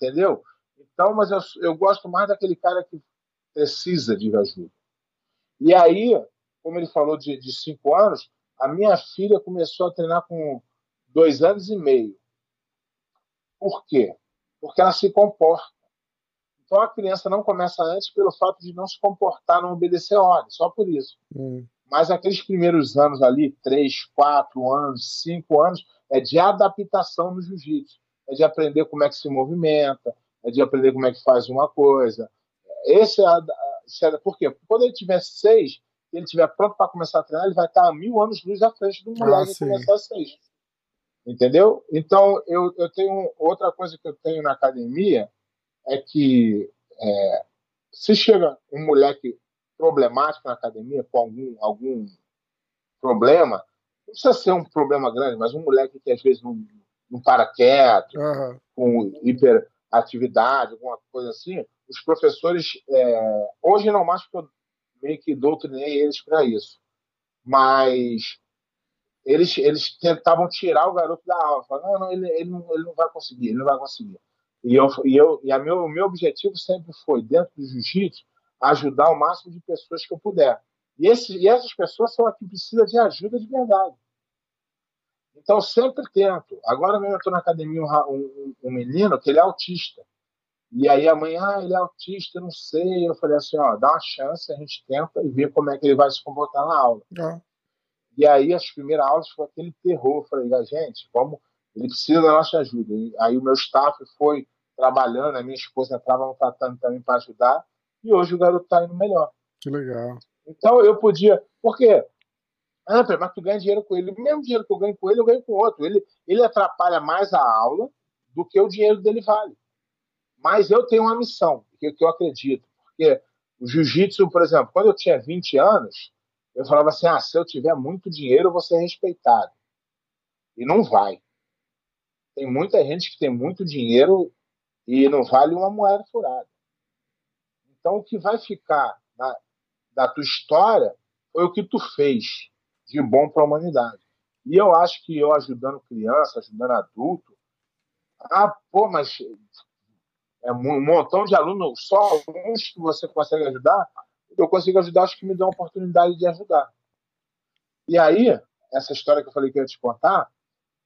Entendeu? Então, mas eu, eu gosto mais daquele cara que precisa de ajuda. E aí, como ele falou de, de cinco anos, a minha filha começou a treinar com dois anos e meio. Por quê? Porque ela se comporta. Então a criança não começa antes pelo fato de não se comportar, não obedecer ordem, só por isso. Hum. Mas aqueles primeiros anos ali, três, quatro anos, cinco anos, é de adaptação no jiu-jitsu. É de aprender como é que se movimenta, é de aprender como é que faz uma coisa. Esse é, a, é por quê? Porque quando ele tiver seis, ele estiver pronto para começar a treinar, ele vai estar a mil anos luz à frente do moleque Ah, que começar seis. Entendeu? Então, eu, eu tenho outra coisa que eu tenho na academia é que é, se chega um moleque problemático na academia com algum, algum problema, não precisa ser um problema grande, mas um moleque que às vezes não, não para quieto, Aham. com hiperatividade, alguma coisa assim, os professores, é, hoje não mais porque eu meio que doutrinei eles para isso, mas eles, eles tentavam tirar o garoto da aula, falavam, não, não, ele, ele, não, ele não vai conseguir, ele não vai conseguir. E, eu, e, eu, e a meu, o meu objetivo sempre foi, dentro do jiu-jitsu, ajudar o máximo de pessoas que eu puder. E, esse, e essas pessoas são as que precisam de ajuda de verdade. Então, sempre tento. Agora mesmo eu estou na academia um, um, um- menino que ele é autista. E aí a mãe, ah, ele é autista, não sei. Eu falei assim, ó, dá uma chance, a gente tenta e vê como é que ele vai se comportar na aula. Ah, E aí as primeiras aulas foi aquele terror. Eu falei, "Ah, gente, vamos, ele precisa da nossa ajuda. E aí o meu staff foi trabalhando, a minha esposa entrava no tatame também para ajudar. E hoje o garoto está indo melhor. que legal. Então eu podia. Por quê? Pedro, mas tu ganha dinheiro com ele. O mesmo dinheiro que eu ganho com ele, eu ganho com outro. Ele, ele atrapalha mais a aula do que o dinheiro dele vale. Mas eu tenho uma missão, que, que eu acredito. Porque o jiu-jitsu, por exemplo, quando eu tinha 20 anos, eu falava assim: ah, se eu tiver muito dinheiro, eu vou ser respeitado. E não vai. Tem muita gente que tem muito dinheiro e não vale uma moeda furada. Então, o que vai ficar na, da tua história foi o que tu fez de bom para a humanidade. E eu acho que eu ajudando criança, ajudando adulto, ah, pô, mas é um montão de alunos, só alguns que você consegue ajudar, eu consigo ajudar os que me dão a oportunidade de ajudar. E aí, essa história que eu falei que eu ia te contar,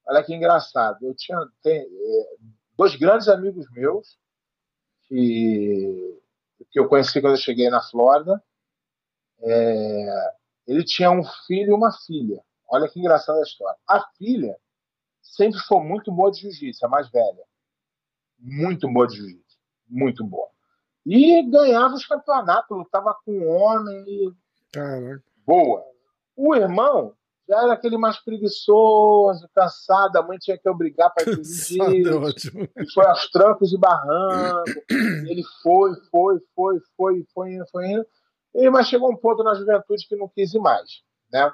olha que engraçado. Eu tinha tem, é, dois grandes amigos meus que, que eu conheci quando eu cheguei na Flórida. É, ele tinha um filho e uma filha. Olha que engraçada a história. A filha sempre foi muito boa de jiu-jitsu, a mais velha. Muito boa de jiu-jitsu. Muito boa. E ganhava os campeonatos, lutava com homem e Caraca. boa. O irmão já era aquele mais preguiçoso, cansado, a mãe tinha que obrigar para ir pro Sabe, é. E foi aos trancos e barrancos. Ele foi, foi, foi, foi, foi indo, foi indo. E, mas chegou um ponto na juventude que não quis ir mais, né?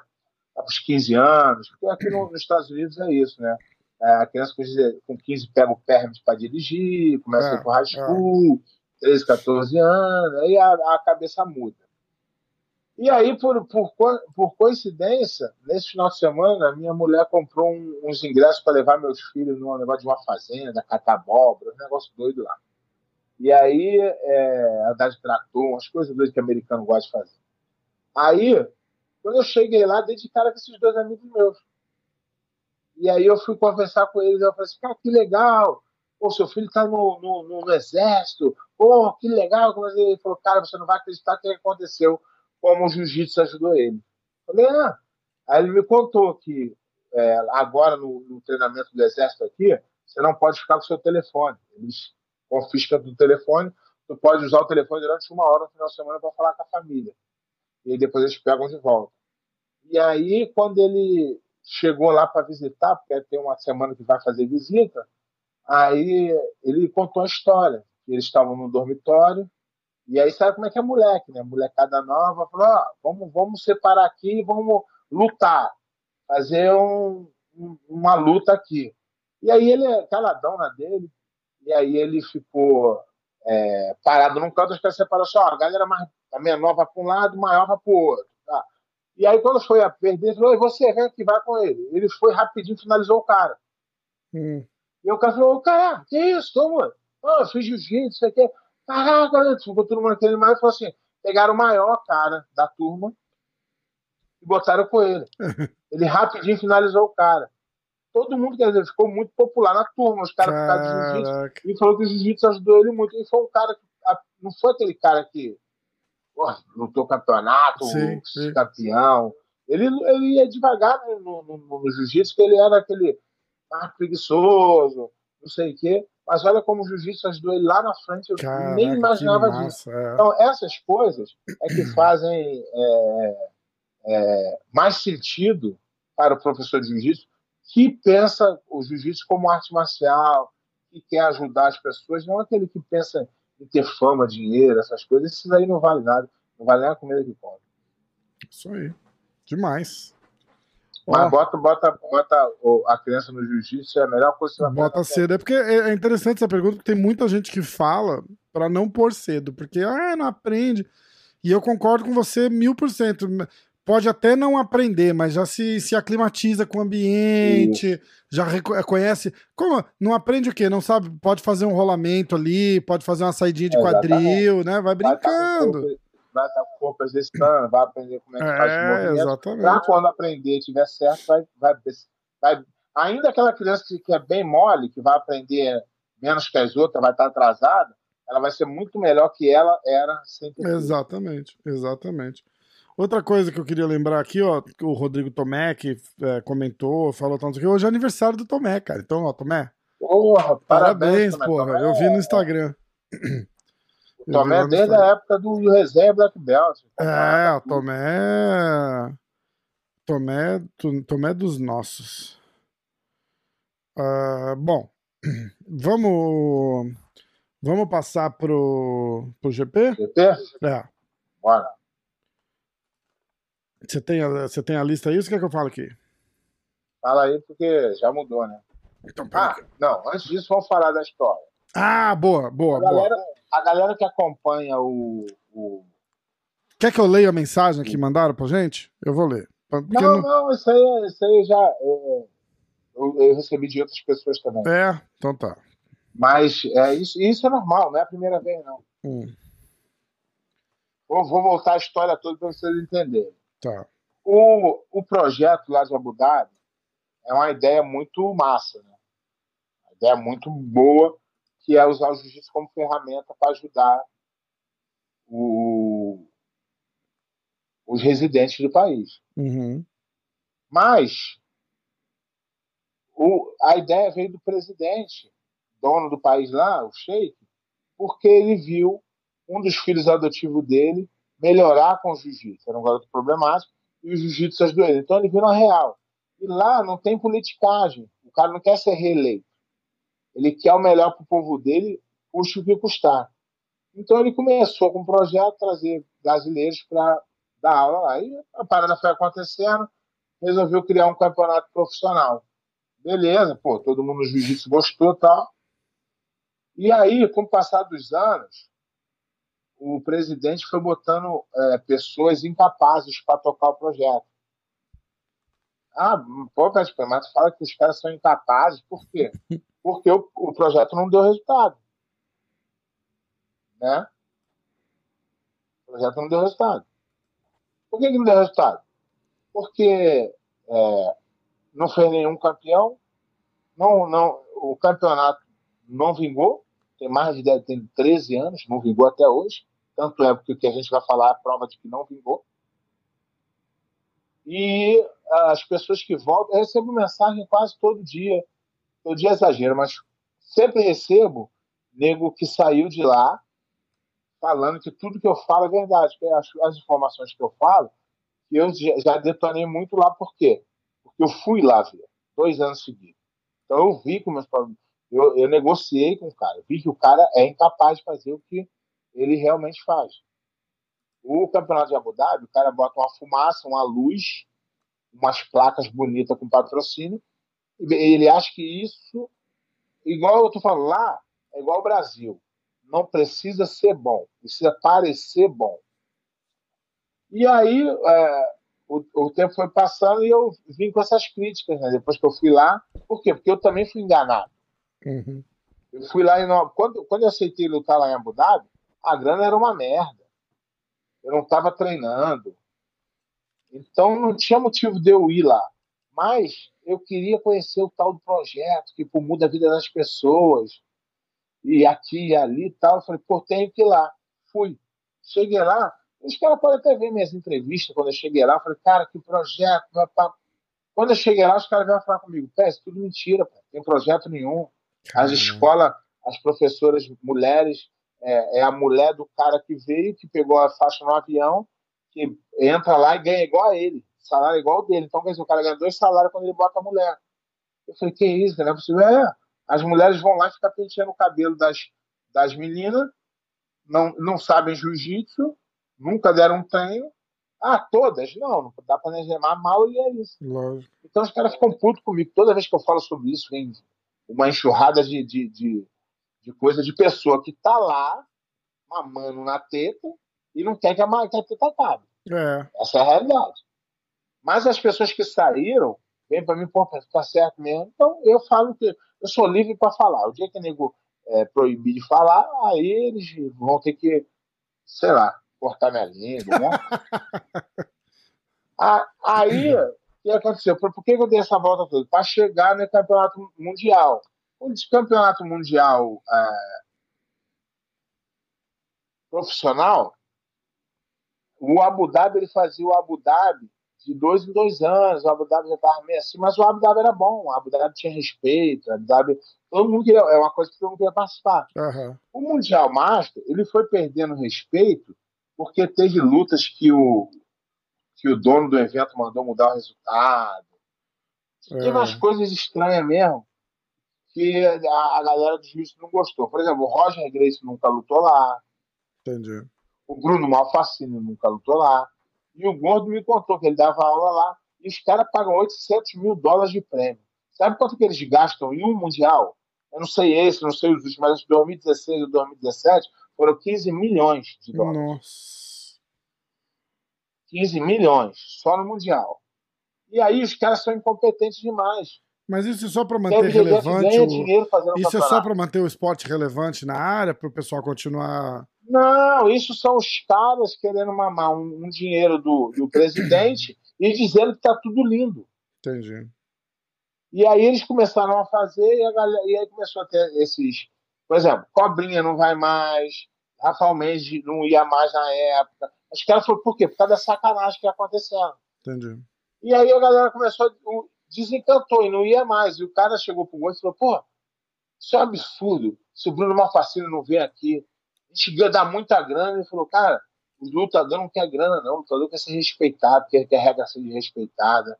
Aos 15 anos, porque aqui no- nos Estados Unidos é isso, né? É, a criança com 15 com 15 pega o permit para dirigir, começa a ir É, pro high school, 13, 14 anos, aí a, a cabeça muda. E aí, por, por, por coincidência, nesse final de semana, minha mulher comprou um- uns ingressos para levar meus filhos num negócio de uma fazenda, catar abóbora, um negócio doido lá. E aí, é, andar de trator, umas coisas doidas que americano gosta de fazer. Aí, quando eu cheguei lá, dei de cara com esses dois amigos meus. E aí eu fui conversar com eles, eu falei assim, cara, que legal, pô, seu filho tá no, no, no- exército, pô, que legal. Mas ele falou, cara, você não vai acreditar o que aconteceu, como o jiu-jitsu ajudou ele. Eu falei, ah. Aí ele me contou que é, agora no, no treinamento do exército aqui, você não pode ficar com o seu telefone. Eles confiscam do telefone, tu pode usar o telefone durante uma hora no final de semana para falar com a família. E depois eles pegam de volta. E aí, quando ele chegou lá para visitar, porque tem uma semana que vai fazer visita, aí ele contou a história. Eles estavam no dormitório, e aí sabe como é que é moleque, né? Molecada nova, falou, vamos, vamos separar aqui vamos lutar. Fazer um- um- uma luta aqui. E aí ele é caladão na dele, e aí ele ficou é, parado num canto, os caras separaram assim, ó, a galera mais, a menor vai para um lado, maior vai para o outro. Tá? E aí quando foi a perder, ele falou, "E você vem que vai com ele. Ele foi rapidinho, finalizou o cara. Hum. E o cara falou, cara, que isso, toma? Oh, eu fiz jiu-jitsu, isso aqui. Caraca, ficou todo mundo aquele mais falou assim: pegaram o maior cara da turma e botaram com ele. Ele rapidinho finalizou o cara. Todo mundo, quer dizer, ficou muito popular na turma, os caras causa do jiu-jitsu. Caraca. E falou que o jiu-jitsu ajudou ele muito. E foi um cara que, não foi aquele cara que lutou campeonato, Sim, sim. campeão. Ele, ele ia devagar no, no, no, no jiu-jitsu, que ele era aquele ah, preguiçoso, não sei o quê. Mas olha como o jiu-jitsu ajudou ele lá na frente, eu Caraca, nem imaginava disso. é. Então, essas coisas é que fazem é, é, mais sentido para o professor de jiu-jitsu que pensa o jiu-jitsu como arte marcial, que quer ajudar as pessoas, não aquele que pensa em ter fama, dinheiro, essas coisas. Isso daí não vale nada, não vale nem a comida que come. Isso aí. Demais. Mas bota, bota, bota a criança no jiu-jitsu, é a melhor coisa que você vai Bota cedo. É porque é é interessante essa pergunta, porque tem muita gente que fala pra não pôr cedo, porque ah, não aprende. E eu concordo com você mil por cento. Pode até não aprender, mas já se, se aclimatiza com o ambiente, já reco- conhece. Como? Não aprende o quê? Não sabe? Pode fazer um rolamento ali, pode fazer uma saidinha de Exatamente. quadril, né? Vai o brincando. vai estar com o corpo exercitando, vai aprender como é que faz o É, movimento. Pra exatamente. quando aprender tiver certo, vai, vai, vai. Ainda aquela criança que, que é bem mole, que vai aprender menos que as outras, vai estar atrasada, ela vai ser muito melhor que ela era sem ter feito. Exatamente, exatamente. Outra coisa que eu queria lembrar aqui, ó, que o Rodrigo Tomé, que é, comentou, falou tanto que hoje é aniversário do Tomé, cara. Então, ó, Tomé, Porra, parabéns, Tomé. porra. Tomé Eu vi no é- Instagram. O Tomé desde Instagram. a época do resenha Black Belt. É, o Tomé. Tomé, Tu- Tomé dos nossos. Ah, bom, vamos. Vamos passar pro, pro GP? GP? É. Bora. Você tem, a, você tem a lista aí ou você quer que eu fale aqui? Fala aí, porque já mudou, né? Então, Ah, não, antes disso, vamos falar da história. Ah, boa, boa, A boa. galera, a galera que acompanha o. o... Quer que eu leia a mensagem que mandaram pra gente? Eu vou ler. Porque Não, não- não, isso aí, isso aí já. é, Eu, eu recebi de outras pessoas também. É, então tá. Mas é, isso, isso é normal, não é a primeira vez, não. Hum, Vou, vou voltar a história toda para vocês entenderem. Tá. O, o projeto lá de Abu Dhabi é uma ideia muito massa, né? Uma ideia muito boa, que é usar o jiu-jitsu como ferramenta para ajudar o- os residentes do país. Uhum. Mas o- a ideia veio do presidente, dono do país lá, o Sheik, porque ele viu um dos filhos adotivos dele melhorar com o jiu-jitsu. Era um garoto problemático e o jiu-jitsu ajudou. Então ele na real. E lá não tem politicagem. O cara não quer ser reeleito. Ele quer o melhor para o povo dele, custe o que custar. Então ele começou com um projeto, trazer brasileiros para dar aula lá. E a parada foi acontecendo, resolveu criar um campeonato profissional. Beleza, pô, todo mundo no jiu-jitsu gostou e tal. E aí, com o passar dos anos, o presidente foi botando é, pessoas incapazes para tocar o projeto. Ah, pô, mas tu fala que os caras são incapazes, por quê? Porque o, o projeto não deu resultado. Né? O projeto não deu resultado. Por que, que não deu resultado? Porque é, não fez nenhum campeão, não, não, o campeonato não vingou, tem mais de 10, tem 13 anos, não vingou até hoje. Tanto é porque o que a gente vai falar é a prova de que não vingou. E as pessoas que voltam, eu recebo mensagem quase todo dia. Todo dia é exagero, mas sempre recebo nego que saiu de lá falando que tudo que eu falo é verdade. Que as, as informações que eu falo, eu já, detonei muito lá, por quê? Porque eu fui lá ver, dois anos seguidos. Então eu vi como eu, eu negociei com o cara, vi que o cara é incapaz de fazer o que ele realmente faz. O campeonato de Abu Dhabi, o cara bota uma fumaça, uma luz, umas placas bonitas com patrocínio, e ele acha que isso, igual eu tô falando lá, é igual ao Brasil. Não precisa ser bom, precisa parecer bom. E aí é, o, o, tempo foi passando e eu vim com essas críticas, né? depois que eu fui lá. Por quê? Porque eu também fui enganado. Uhum. Eu fui lá e não, quando, quando eu aceitei lutar lá em Abu Dhabi, a grana era uma merda. Eu não estava treinando. Então não tinha motivo de eu ir lá. Mas eu queria conhecer o tal do projeto, que pô, muda a vida das pessoas. E aqui e ali e tal. Eu falei, pô, tenho que ir lá. fui. Cheguei lá, os caras podem até ver minhas entrevistas quando eu cheguei lá. Eu falei, cara, que projeto. Quando eu cheguei lá, os caras vieram falar comigo, pé, isso tudo mentira, pô. tem projeto nenhum. As escolas, as professoras mulheres, é, é, a mulher do cara que veio, que pegou a faixa no avião, que entra lá e ganha igual a ele, salário igual ao dele. Então, quer dizer, o cara ganha dois salários quando ele bota a mulher. Eu falei, que isso, né? Você, é, as mulheres vão lá e ficam penteando o cabelo das, das meninas, não, não sabem jiu-jitsu, nunca deram um treino. Ah, todas? Não, não dá para negar mal e é isso. Lógico. Então os caras ficam putos comigo. Toda vez que eu falo sobre isso, vem uma enxurrada de, de, de, de coisa de pessoa que tá lá, mamando na teta, e não quer que a, que a teta acabe. É. Essa é a realidade. Mas as pessoas que saíram, vem para mim, pô, tá certo mesmo. Então eu falo que eu sou livre para falar. O dia que o nego é, proibir de falar, aí eles vão ter que, sei lá, cortar minha língua, né? aí, que aconteceu? Por, por que eu dei essa volta toda? Para chegar no campeonato mundial. O campeonato mundial é, profissional, o Abu Dhabi ele fazia o Abu Dhabi de dois em dois anos, o Abu Dhabi já estava meio assim, mas o Abu Dhabi era bom, o Abu Dhabi tinha respeito, o Abu Dhabi, todo mundo queria, é uma coisa que todo mundo queria participar. Uhum. O Mundial Master, ele foi perdendo respeito porque teve lutas que o, que o dono do evento mandou mudar o resultado. É. Teve umas coisas estranhas mesmo que a, a galera do juiz não gostou. Por exemplo, o Roger Grace nunca lutou lá. Entendi. O Bruno Malfacini nunca lutou lá. E o Gordo me contou que ele dava aula lá e os caras pagam 800 mil dólares de prêmio. Sabe quanto que eles gastam em um Mundial? Eu não sei esse, não sei os últimos, mas em 2016 ou 2017 foram 15 milhões de dólares. Nossa. 15 milhões, só no Mundial. E aí os caras são incompetentes demais. Mas isso é só para manter relevante. O... Isso é só para manter o esporte relevante na área, para o pessoal continuar não, isso são os caras querendo mamar um, um dinheiro do, do presidente e dizendo que está tudo lindo. Entendi. E aí eles começaram a fazer e, a galera, e aí começou a ter esses. Por exemplo, Cobrinha não vai mais, Rafael Mendes não ia mais na época. Os caras falaram, por quê? Por causa da sacanagem que ia acontecendo. Entendi. E aí a galera começou, a, desencantou e não ia mais. E o cara chegou pro gosto e falou, pô, isso é um absurdo. Se o Bruno Malfacino não vem aqui, gente ia dar muita grana. Ele falou, cara, o lutador não quer grana, não. O lutador quer ser respeitado, quer que a regra seja respeitada.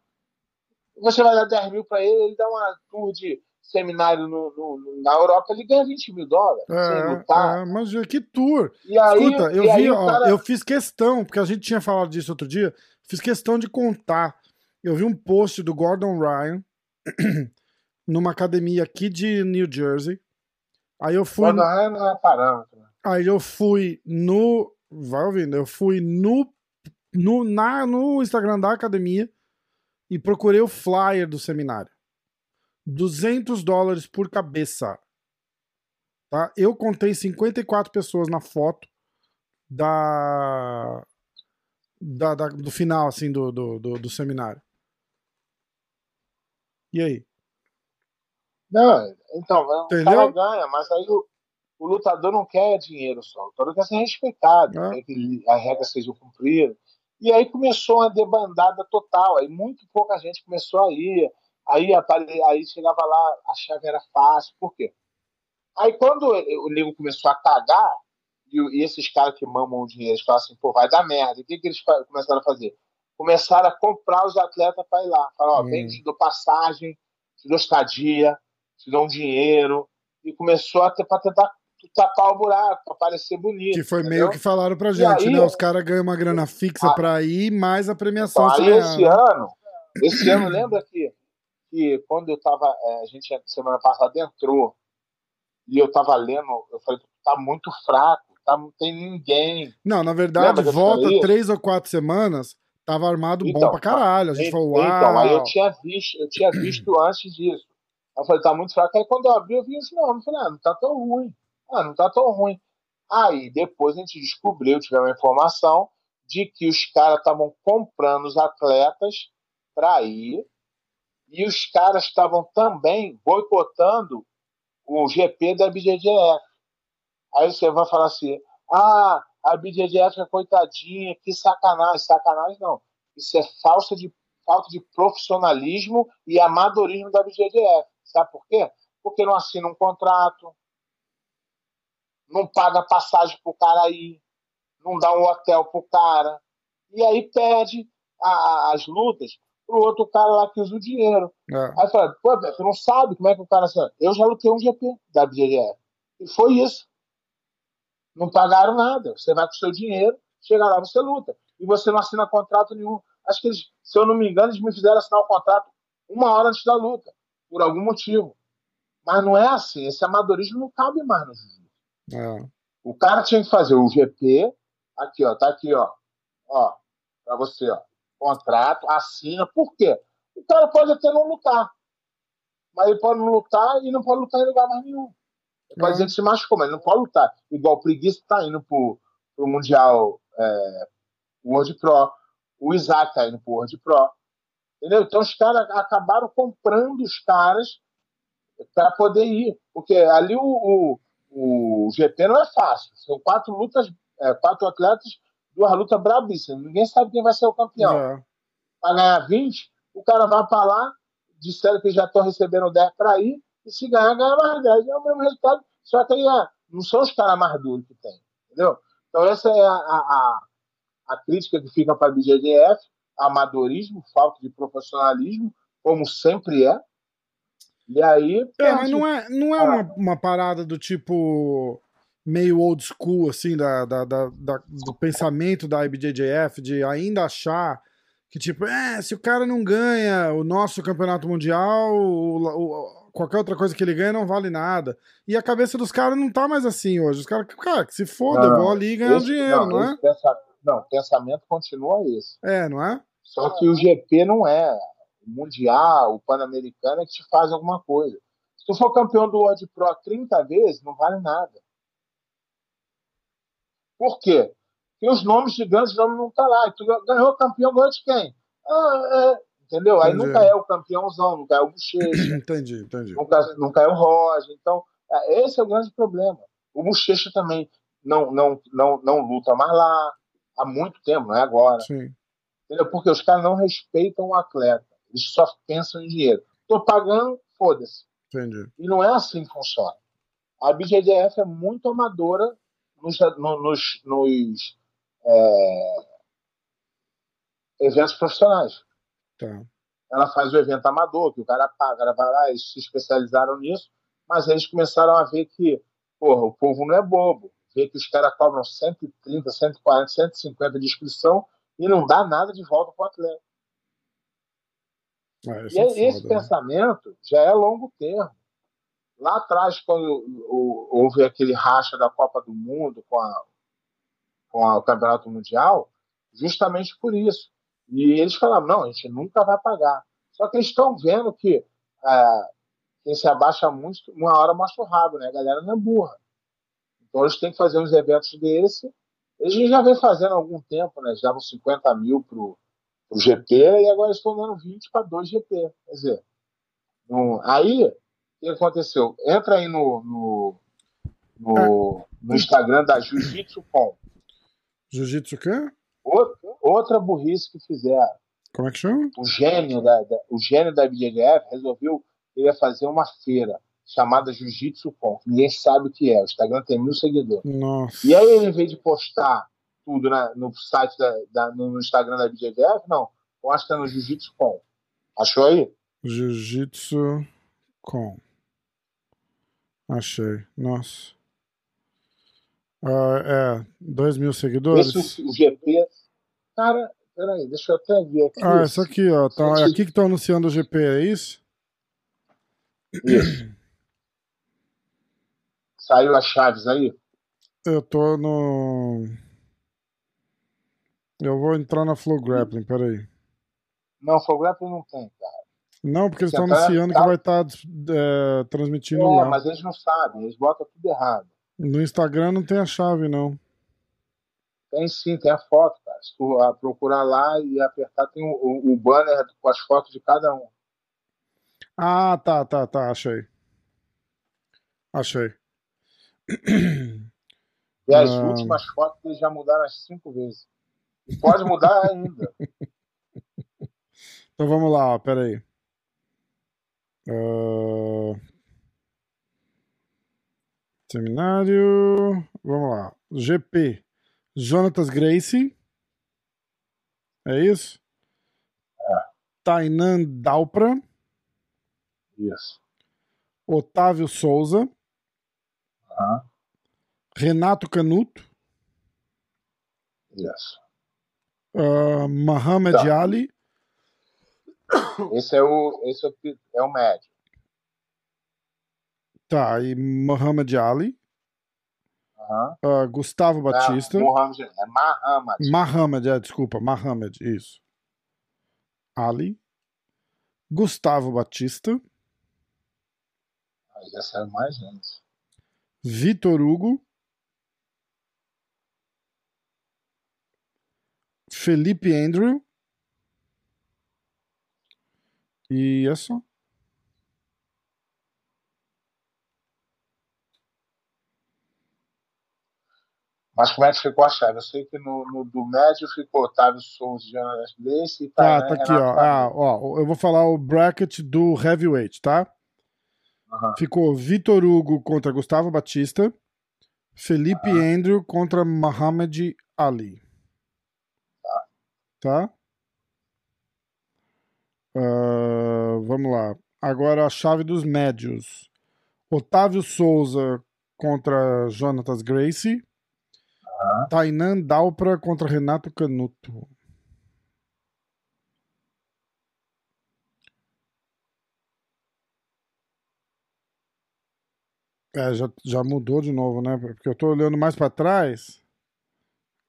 Você vai dar 10 mil para ele, ele dá uma tour de seminário no, no, na Europa, ele ganha 20 mil dólares. É, é, mas que tour! E aí, Escuta, eu vi, ó, cara... eu fiz questão, porque a gente tinha falado disso outro dia, fiz questão de contar. Eu vi um post do Gordon Ryan numa academia aqui de New Jersey. Aí eu fui. Gordon Ryan não é parâmetro. Aí eu fui no. Vai ouvindo, eu fui no, no, na, no Instagram da academia e procurei o flyer do seminário. 200 dólares por cabeça. Tá? Eu contei 54 pessoas na foto da, da, da do final assim do, do, do, do, seminário. E aí? Não, então, Entendeu? o ganha, mas aí o, o lutador não quer dinheiro só, o lutador quer ser respeitado, é. quer que as regras sejam cumpridas. E aí começou uma debandada total, aí muito pouca gente começou a ir, aí, aí chegava lá, a chave era fácil, por quê? Aí quando o nego começou a cagar, e, esses caras que mamam o dinheiro, eles falam assim, pô, vai dar merda. O que, que eles começaram a fazer? Começaram a comprar os atletas para ir lá. Falaram, ó, hum. vem, te dou passagem, te dou estadia, te dou um dinheiro. E começou a para tentar tapar o buraco, pra parecer bonito. Que foi entendeu? meio que falaram pra gente, aí, né? Os caras ganham uma grana fixa a, pra ir, mais a premiação. Aí esse ano, esse ano, lembra que, que quando eu tava, é, a gente semana passada entrou, e eu tava lendo, eu falei, tá muito fraco, tá, não tem ninguém. Não, na verdade, volta três ou quatro semanas, tava armado então, bom pra caralho. A gente falou, uau. Então, aí eu tinha visto, eu tinha visto antes disso. Eu falei, tá muito fraco. Aí quando eu abri, eu vi assim, não, eu falei, ah, não tá tão ruim ah, não tá tão ruim. Aí depois a gente descobriu, tivemos uma informação de que os caras estavam comprando os atletas para ir e os caras estavam também boicotando o GP da BJJF. Aí você vai falar assim: ah, a BJJF é coitadinha, que sacanagem, sacanagem não. Isso é falsa de, falta de profissionalismo e amadorismo da BJJF. Sabe por quê? Porque não assina um contrato, não paga passagem pro cara ir, não dá um hotel pro cara, e aí perde a, as lutas pro outro cara lá que usa o dinheiro. É. Aí fala, pô, você não sabe como é que o cara. Eu já lutei um GP da BJJF. E foi isso. Não pagaram nada. Você vai com o seu dinheiro, chega lá, você luta. E você não assina contrato nenhum. Acho que eles, se eu não me engano, eles me fizeram assinar o contrato uma hora antes da luta, por algum motivo. Mas não é assim. Esse amadorismo não cabe mais no jiu-jitsu. É. O cara tinha que fazer o GP. Aqui, ó, tá aqui, ó. Ó, pra você, ó. Contrato, assina. Por quê? O cara pode até não lutar. Mas ele pode não lutar e não pode lutar em lugar mais nenhum. Ele pode É. dizer que se machucou, mas ele não pode lutar. Igual o Preguiça tá indo pro, pro Mundial é, World Pro. O Isaac tá indo pro World Pro. Entendeu? Então os caras acabaram comprando os caras para poder ir. Porque ali o, o, o GP não é fácil. São quatro lutas, é, quatro atletas, duas lutas brabíssimas. Ninguém sabe quem vai ser o campeão. É. Para ganhar 20, o cara vai para lá, disseram que já estão recebendo 10 para ir, e se ganhar, ganha mais 10. É o mesmo resultado, só que aí é, não são os caras mais duros que tem. Entendeu? Então essa é a, a, a, crítica que fica para a BJDF, amadorismo, falta de profissionalismo, como sempre é. E aí. É, mas não é, não é uma, uma parada do tipo meio old school, assim, da, da, da- da- do pensamento da IBJJF, de ainda achar que, tipo, é, se o cara não ganha o nosso campeonato mundial, o- o- qualquer outra coisa que ele ganha não vale nada. E a cabeça dos caras não tá mais assim hoje. Os caras, cara, que se foda, eu Não, vou ali e ganhar Esse- dinheiro, não, é? esse pensa- não, o pensamento continua esse. É, não é? Só que o GP não é. O Mundial, o Pan-Americano é que te faz alguma coisa. Se tu for campeão do World Pro 30 vezes, não vale nada. Por quê? Porque os nomes de grandes nomes não estão lá. E tu ganhou campeão, ganhou de quem? Ah, é. Entendeu? Aí Entendi. nunca é o campeãozão, nunca é o Bochecha, Entendi, entendi. nunca, nunca é o Roger. Então, é, esse é o grande problema. O Bochecha também não, não, não, não luta mais lá há muito tempo, não é agora. Sim. Entendeu? Porque os caras não respeitam o atleta. Eles só pensam em dinheiro. Tô pagando, foda-se. Entendi. E não é assim que funciona. A BJDF é muito amadora nos, no- nos, nos, é, eventos profissionais. Tá. Ela faz o evento amador, que o cara paga, o cara vai lá, eles se especializaram nisso, mas eles começaram a ver que, porra, o povo não é bobo. Vê que os caras cobram 130, 140, 150 de inscrição e não dá nada de volta para o atleta. Ah, E é esse foda, né? pensamento já é longo termo. Lá atrás, quando houve aquele racha da Copa do Mundo com, a, com a- o Campeonato Mundial, justamente por isso. E eles falaram: não, a gente nunca vai pagar. Só que eles estão vendo que ah, quem se abaixa muito, uma hora mostra o rabo, né? A galera não é burra. Então eles têm que fazer uns eventos desse. Eles já vem fazendo há algum tempo, né? Eles davam 50 mil pro, pro GP e agora estão dando 20 para 2 GP. Quer dizer, não- aí que aconteceu? Entra aí no, no, no, no Instagram da Jiu-Jitsu com Jiu-jitsu o quê? outra, outra burrice que fizeram. Como é que chama? O gênio da, da- o gênio da BJF resolveu ele ia fazer uma feira chamada Jiu-Jitsu Com. Ninguém sabe o que é. O Instagram tem mil seguidores. Nossa. E aí, ele, em vez de postar tudo na- no site da, da- no, no Instagram da BJF, não. Posta no Jiu-Jitsu Com. Achou aí? Jiu-jitsu com. Achei. Nossa. Ah, é. 2 mil seguidores? Esse GP. Cara, peraí, deixa eu até ver aqui. Ah, isso aqui, ó. Tá, é aqui que estão anunciando o GP, é isso? Isso. Saiu as chaves aí? Eu tô no. Eu vou entrar na Flow Grappling, peraí. Não, Fograppling não tem, cara. Não, porque eles estão tá- anunciando tá- que vai estar transmitindo É, lá. mas eles não sabem, eles botam tudo errado. No Instagram não tem a chave, não. Tem sim, tem a foto, cara. Se tu ah, procurar lá e apertar, tem o, o- banner com as fotos de cada um. Ah, tá, tá, tá, achei. Achei. E as Ah. últimas fotos eles já mudaram as cinco vezes. E pode mudar ainda. Então vamos lá, ó, pera aí. Ah, Seminário. Vamos lá. GP. Jonatas Gracie. É isso? Tainan Dalpra. Isso. Otávio Souza. Aham. Renato Canuto. Isso. Mohamed Tá. Ali. Esse é o, esse é o, é médio. Tá, e Mohamed Ali. Aham. ah, Gustavo Batista. É, Mohamed, é Mahamad. Mohamed, é, desculpa, Mohamed, isso. Ali. Gustavo Batista. Aí já saiu mais gente. Vitor Hugo. Felipe Andrew. E é só. Mas como é que ficou a chave? Eu sei que no, no do médio ficou Otávio Souza, Jonas Grace e Tá, Tainan tá aqui, ó. Ah, ó. Eu vou falar o bracket do heavyweight, tá? Aham. Ficou Vitor Hugo contra Gustavo Batista. Felipe Andrew contra Mohamed Ali. Tá? Ah, vamos lá. Agora a chave dos médios. Otávio Souza contra Jonatas Gracie. Tainan Dalpra contra Renato Canuto. É, já, já mudou de novo, né? Porque eu tô olhando mais pra trás.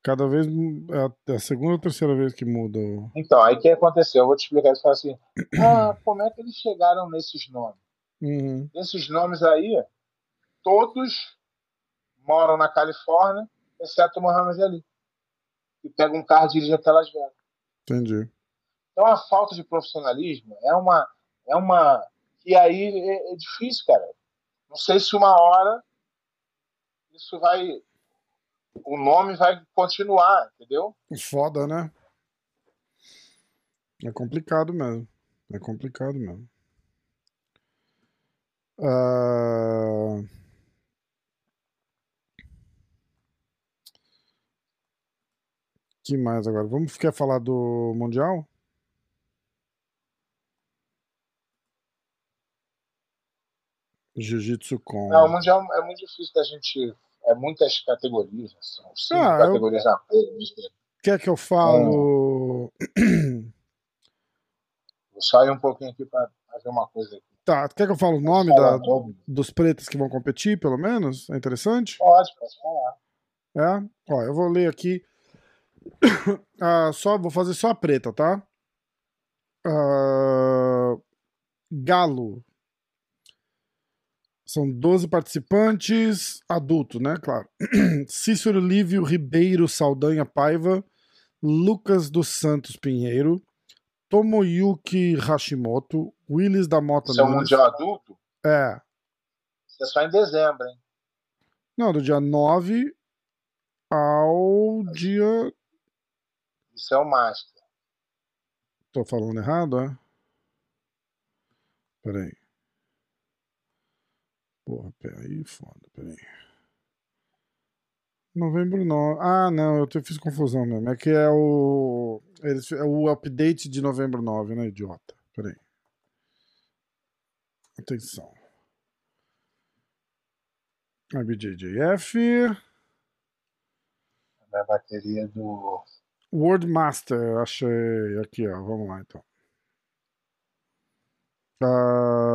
Cada vez é a- é a segunda ou terceira vez que muda. Então, aí o que aconteceu? Eu vou te explicar. Fala assim: ah, como é que eles chegaram nesses nomes? Uhum. Esses nomes aí, todos moram na Califórnia, exceto o Mohamed Ali, que pega um carro e dirige até Las Vegas. Entendi. Então, a falta de profissionalismo é uma. É uma e aí é, é difícil, cara. Não sei se uma hora isso vai. O nome vai continuar, entendeu? Foda, né? É complicado mesmo. É complicado mesmo. Ah, que mais agora? Vamos quer falar do Mundial? Jiu-Jitsu com. Não, o Mundial é muito difícil da gente. É muitas categorias, né? são cinco Ah, eu- categorias na frente. Quer que eu falo? Vou sair um pouquinho aqui para ver uma coisa aqui. Tá, quer que eu fale o nome da, dos pretos que vão competir, pelo menos? É interessante? Pode, pode falar. É? Ó, eu vou ler aqui. Ah, só, vou fazer só a preta, tá? Ah, Galo. São 12 participantes, adulto, né? Claro. Cícero Lívio Ribeiro Saldanha Paiva, Lucas dos Santos Pinheiro, Tomoyuki Hashimoto, Willis da Mota Isso é um. Mundial adulto? É. Isso é só em dezembro, hein? Não, do dia 9 ao dia. Isso é o Master. Tô falando errado, é? Peraí. Porra, peraí, foda, peraí. Novembro 9. Ah, não, eu fiz confusão mesmo. É que é o. É o update de novembro 9, né, idiota? Peraí. Atenção. IBJJF. A bateria do. World Master, achei aqui, ó. Vamos lá então. Ah,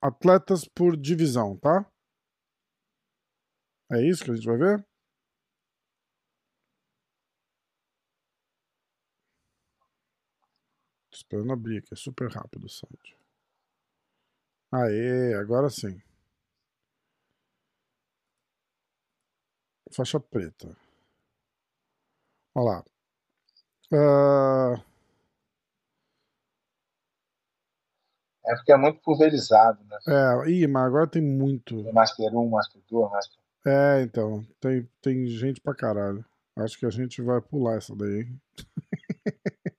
atletas por divisão, tá? É isso que a gente vai ver? Tô esperando abrir aqui, é super rápido o site. Aê, agora sim. Faixa preta. Olha lá. Ah, É porque é muito pulverizado, né? é, ih, mas agora tem muito. Tem Master 1, Master 2, Master. É, então. Tem, tem gente pra caralho. Acho que a gente vai pular essa daí.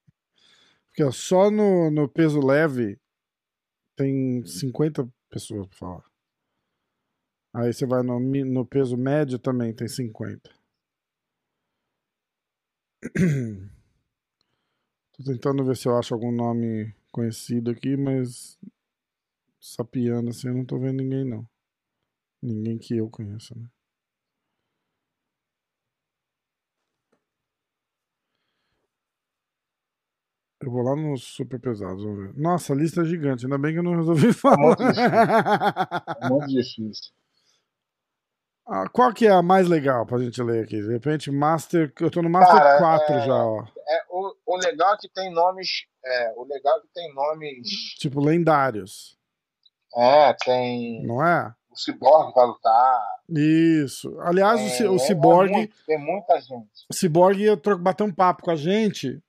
Porque ó, só no, no peso leve tem 50 pessoas pra falar. Aí você vai no, no peso médio também tem 50. Tô tentando ver se eu acho algum nome conhecido aqui, mas sapiando assim eu não tô vendo ninguém não. Ninguém que eu conheça, né? Eu vou lá nos super pesados, vamos ver. Nossa, lista é gigante, ainda bem que eu não resolvi falar. muito É muito difícil. Ah, Qual que é a mais legal pra gente ler aqui? De repente, Master. Eu tô no Master Cara, 4 é- já, ó. É, o, o legal é que tem nomes. É, o legal é que tem nomes. Tipo, lendários. É, tem. Não é? O Cyborg vai lutar. Isso. Aliás, o, É, o é Cyborg. muito, tem muita gente. O Cyborg ia bater um papo com a gente,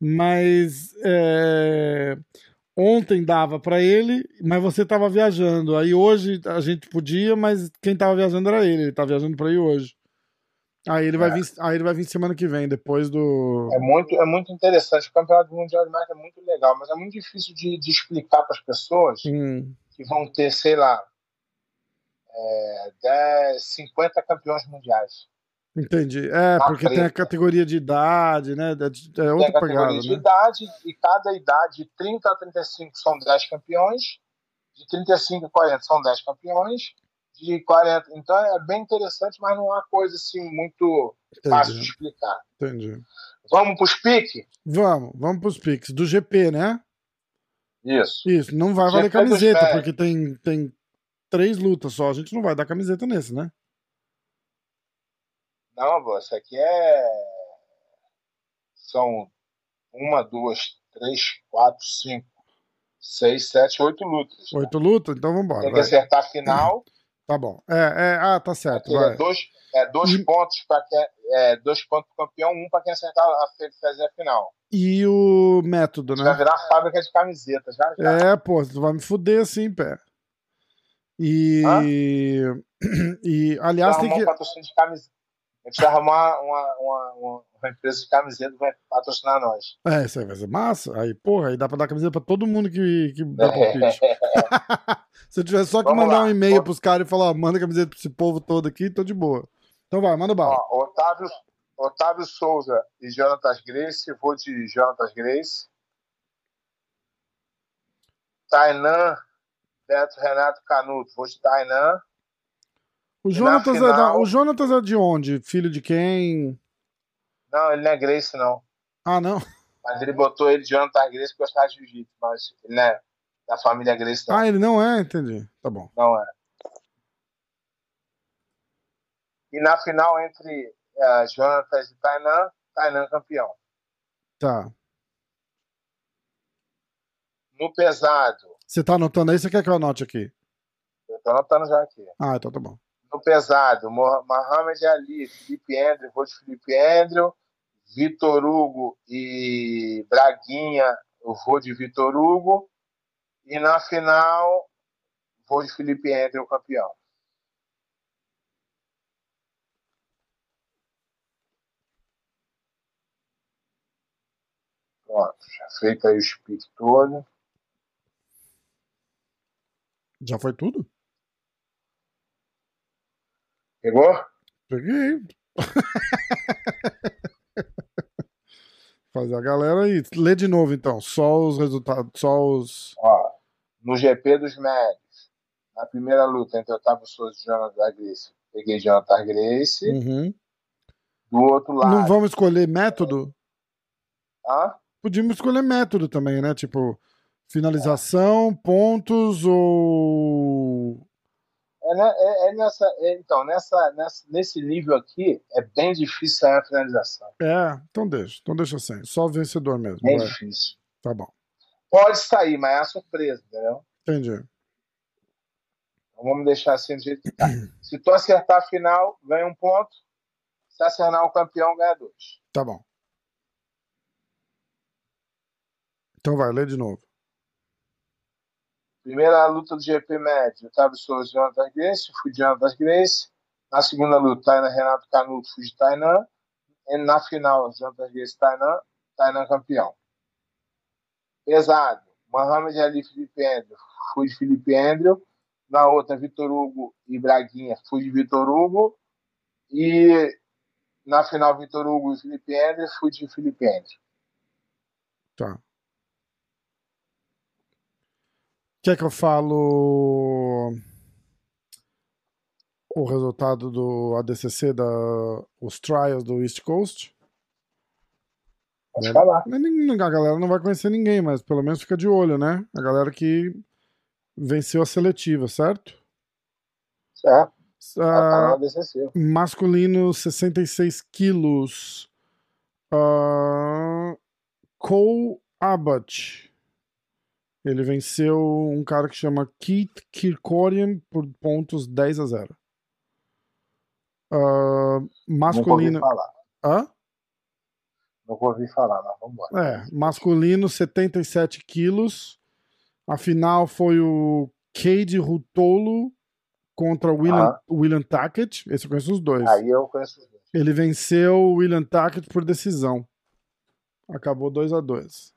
mas é, ontem dava pra ele, mas você tava viajando. Aí hoje a gente podia, mas quem tava viajando era ele. Ele tá viajando pra ir hoje. Aí ele vai É. vir, aí ele vai vir semana que vem, depois do. É muito, é muito interessante. O Campeonato Mundial de Marca é muito legal, mas é muito difícil de, de explicar para as pessoas Hum, que vão ter, sei lá, é, 10, 50 campeões mundiais. Entendi. É, Na porque tem a preta. categoria de idade, né? É é Tem a outra categoria pegada, de né? idade, e cada idade, de 30 a 35, são 10 campeões. De 35 a 40 são 10 campeões. De 40. Então é bem interessante, mas não há coisa assim muito fácil de Entendi, explicar. entendi. Vamos para os piques? Vamos, vamos pros Pix. Do GP, né? Isso. Isso, não vai valer camiseta, porque tem, tem três lutas só. A gente não vai dar camiseta nesse, né? Não, isso aqui é. São uma, duas, três, quatro, cinco, seis, sete, oito lutas. Oito lutas? Então vambora. Tem que Vai. acertar a final. Tá bom. É, é, ah, tá certo. É dois, é dois E- pontos para quem. É, dois pontos pro campeão, um para quem acertar a fazer a final. E o método, Isso vai né? virar fábrica de camisetas já já. É, pô, tu vai me fuder assim, pé. E. Hã? E, aliás, tem que. um patrocínio de camiseta. A gente precisa arrumar uma, uma, uma, uma empresa de camiseta que vai patrocinar nós. É, isso aí vai ser massa. Aí, porra, aí dá pra dar camiseta pra todo mundo que, que dá palpite. Se eu tivesse só que Vamos mandar lá. um e-mail Vamos. pros caras e falar, ó, manda camiseta pra esse povo todo aqui, tô de boa. Então vai, manda bala. Ó, Otávio, Otávio Souza e Jonatas Grace, vou de Jonatas Grace. Tainan, Beto Renato Canuto, vou de Tainan. O na Jonatas, é da- final- o Jonatas é de onde? Filho de quem? Não, ele não é Grace, não. Ah, não. Mas ele botou ele de Jonatas Grace porque gostava de jiu-jitsu, mas ele não é da família Grace, não. Ah, ele não é? Entendi. Tá bom. Não é. E na final entre eh, Jonatas e Tainan, Tainan campeão. Tá. No pesado, Você tá anotando aí? Você quer que eu anote aqui? eu tô anotando já aqui. Ah, então tá bom. No pesado, Moh- Mohamed Ali, Felipe Andrew, vou de Felipe Andrew, Vitor Hugo e Braguinha, eu vou de Vitor Hugo. E na final, vou de Felipe Andrew, campeão. Pronto, já feito aí o speak todo. Já foi tudo? Pegou? Peguei. Fazer a galera aí. Lê de novo então. Só os resultados. Só os. Ó, no GP dos médios, na primeira luta entre Otávio Souza e Jonathan Grace, peguei Jonathan Grace. Uhum. Do outro lado, Não vamos escolher método? Hã? Podíamos escolher método também, né? Tipo, finalização, pontos ou. É, né, é- é nessa, é, então, nessa, nessa, nesse nível aqui, é bem difícil sair a finalização. É, então deixa. Então deixa sem. Só o vencedor mesmo. Bem vai. difícil. Tá bom. Pode sair, mas é a surpresa, entendeu? Entendi. Então vamos deixar assim do jeito que tá. Se tu acertar a final, ganha um ponto. Se acertar o campeão, ganha dois. Tá bom. Então vai, lê de novo. Primeira luta do GP médio, Otávio Souza e Jonathan Grace, fui de Jonathan Grace. Na segunda luta, Tainan Renato Canuto, fui de Tainan. E na final, Jonathan Grace Tainan, Tainan campeão. Pesado, Mohamed Ali Felipe Andrew, fui de Felipe Andrew. Na outra, Vitor Hugo e Braguinha, fui de Vitor Hugo. E na final, Vitor Hugo e Felipe Andrew, fui de Felipe Andrew. Tá. Quer que eu falo o resultado do ADCC, da, os trials do East Coast? Pode falar. A galera não vai conhecer ninguém, mas pelo menos fica de olho, né? A galera que venceu a seletiva, certo? Certo. Ah, masculino, 66 quilos. Ah, Cole Abbott. Ele venceu um cara que chama Keith Kirkorian por pontos 10 a 0. Ah, Nunca ouvi masculino. falar. Hã? Nunca ouvi falar, mas vamos embora. É, masculino, 77 quilos. A final foi o Cade Rutolo contra o William, Ah. William Tackett. Esse eu conheço os dois. Aí eu conheço os dois. Ele venceu o William Tackett por decisão. Acabou 2 a 2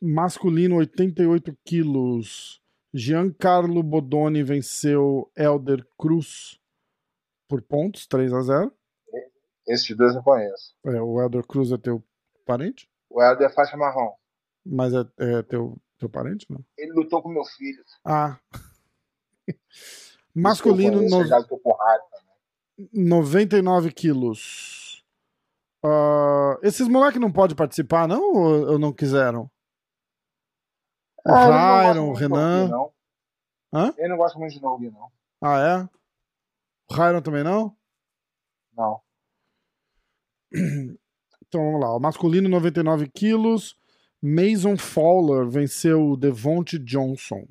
Masculino, 88 quilos. Giancarlo Bodoni venceu Elder Cruz por pontos, 3 a 0 Esses dois eu conheço. é, O Elder Cruz é teu parente? O Helder é faixa marrom. Mas é, é teu, teu parente, não? Ele lutou com meu filho. Ah. Masculino, conheço, no- eu já lutou com raiva também. 99 quilos. Ah, esses moleques não podem participar, não? Ou, ou não quiseram? O Ah, o Renan. Não. Hã? Ele não gosta muito de Nogi, não. Ah, é? O Ryan também não? Não. Então vamos lá. O masculino, 99 quilos. Mason Fowler venceu o Devonte Johnson.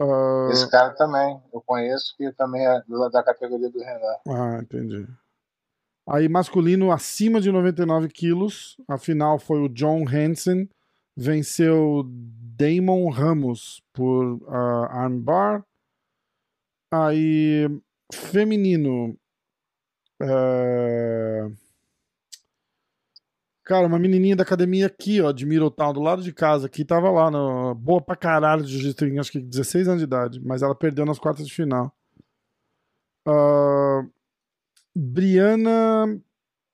Ah, Esse cara também, eu conheço, que também é da categoria do Renan. Ah, entendi. Aí, masculino acima de 99 quilos. A final foi o John Hansen. Venceu Damon Ramos por ah, armbar. Aí, feminino. é, Cara, uma menininha da academia aqui, ó, de Middletown, do lado de casa, aqui, tava lá, no... boa pra caralho de jiu-jitsu, acho que 16 anos de idade, mas ela perdeu nas quartas de final. Ah, Brianna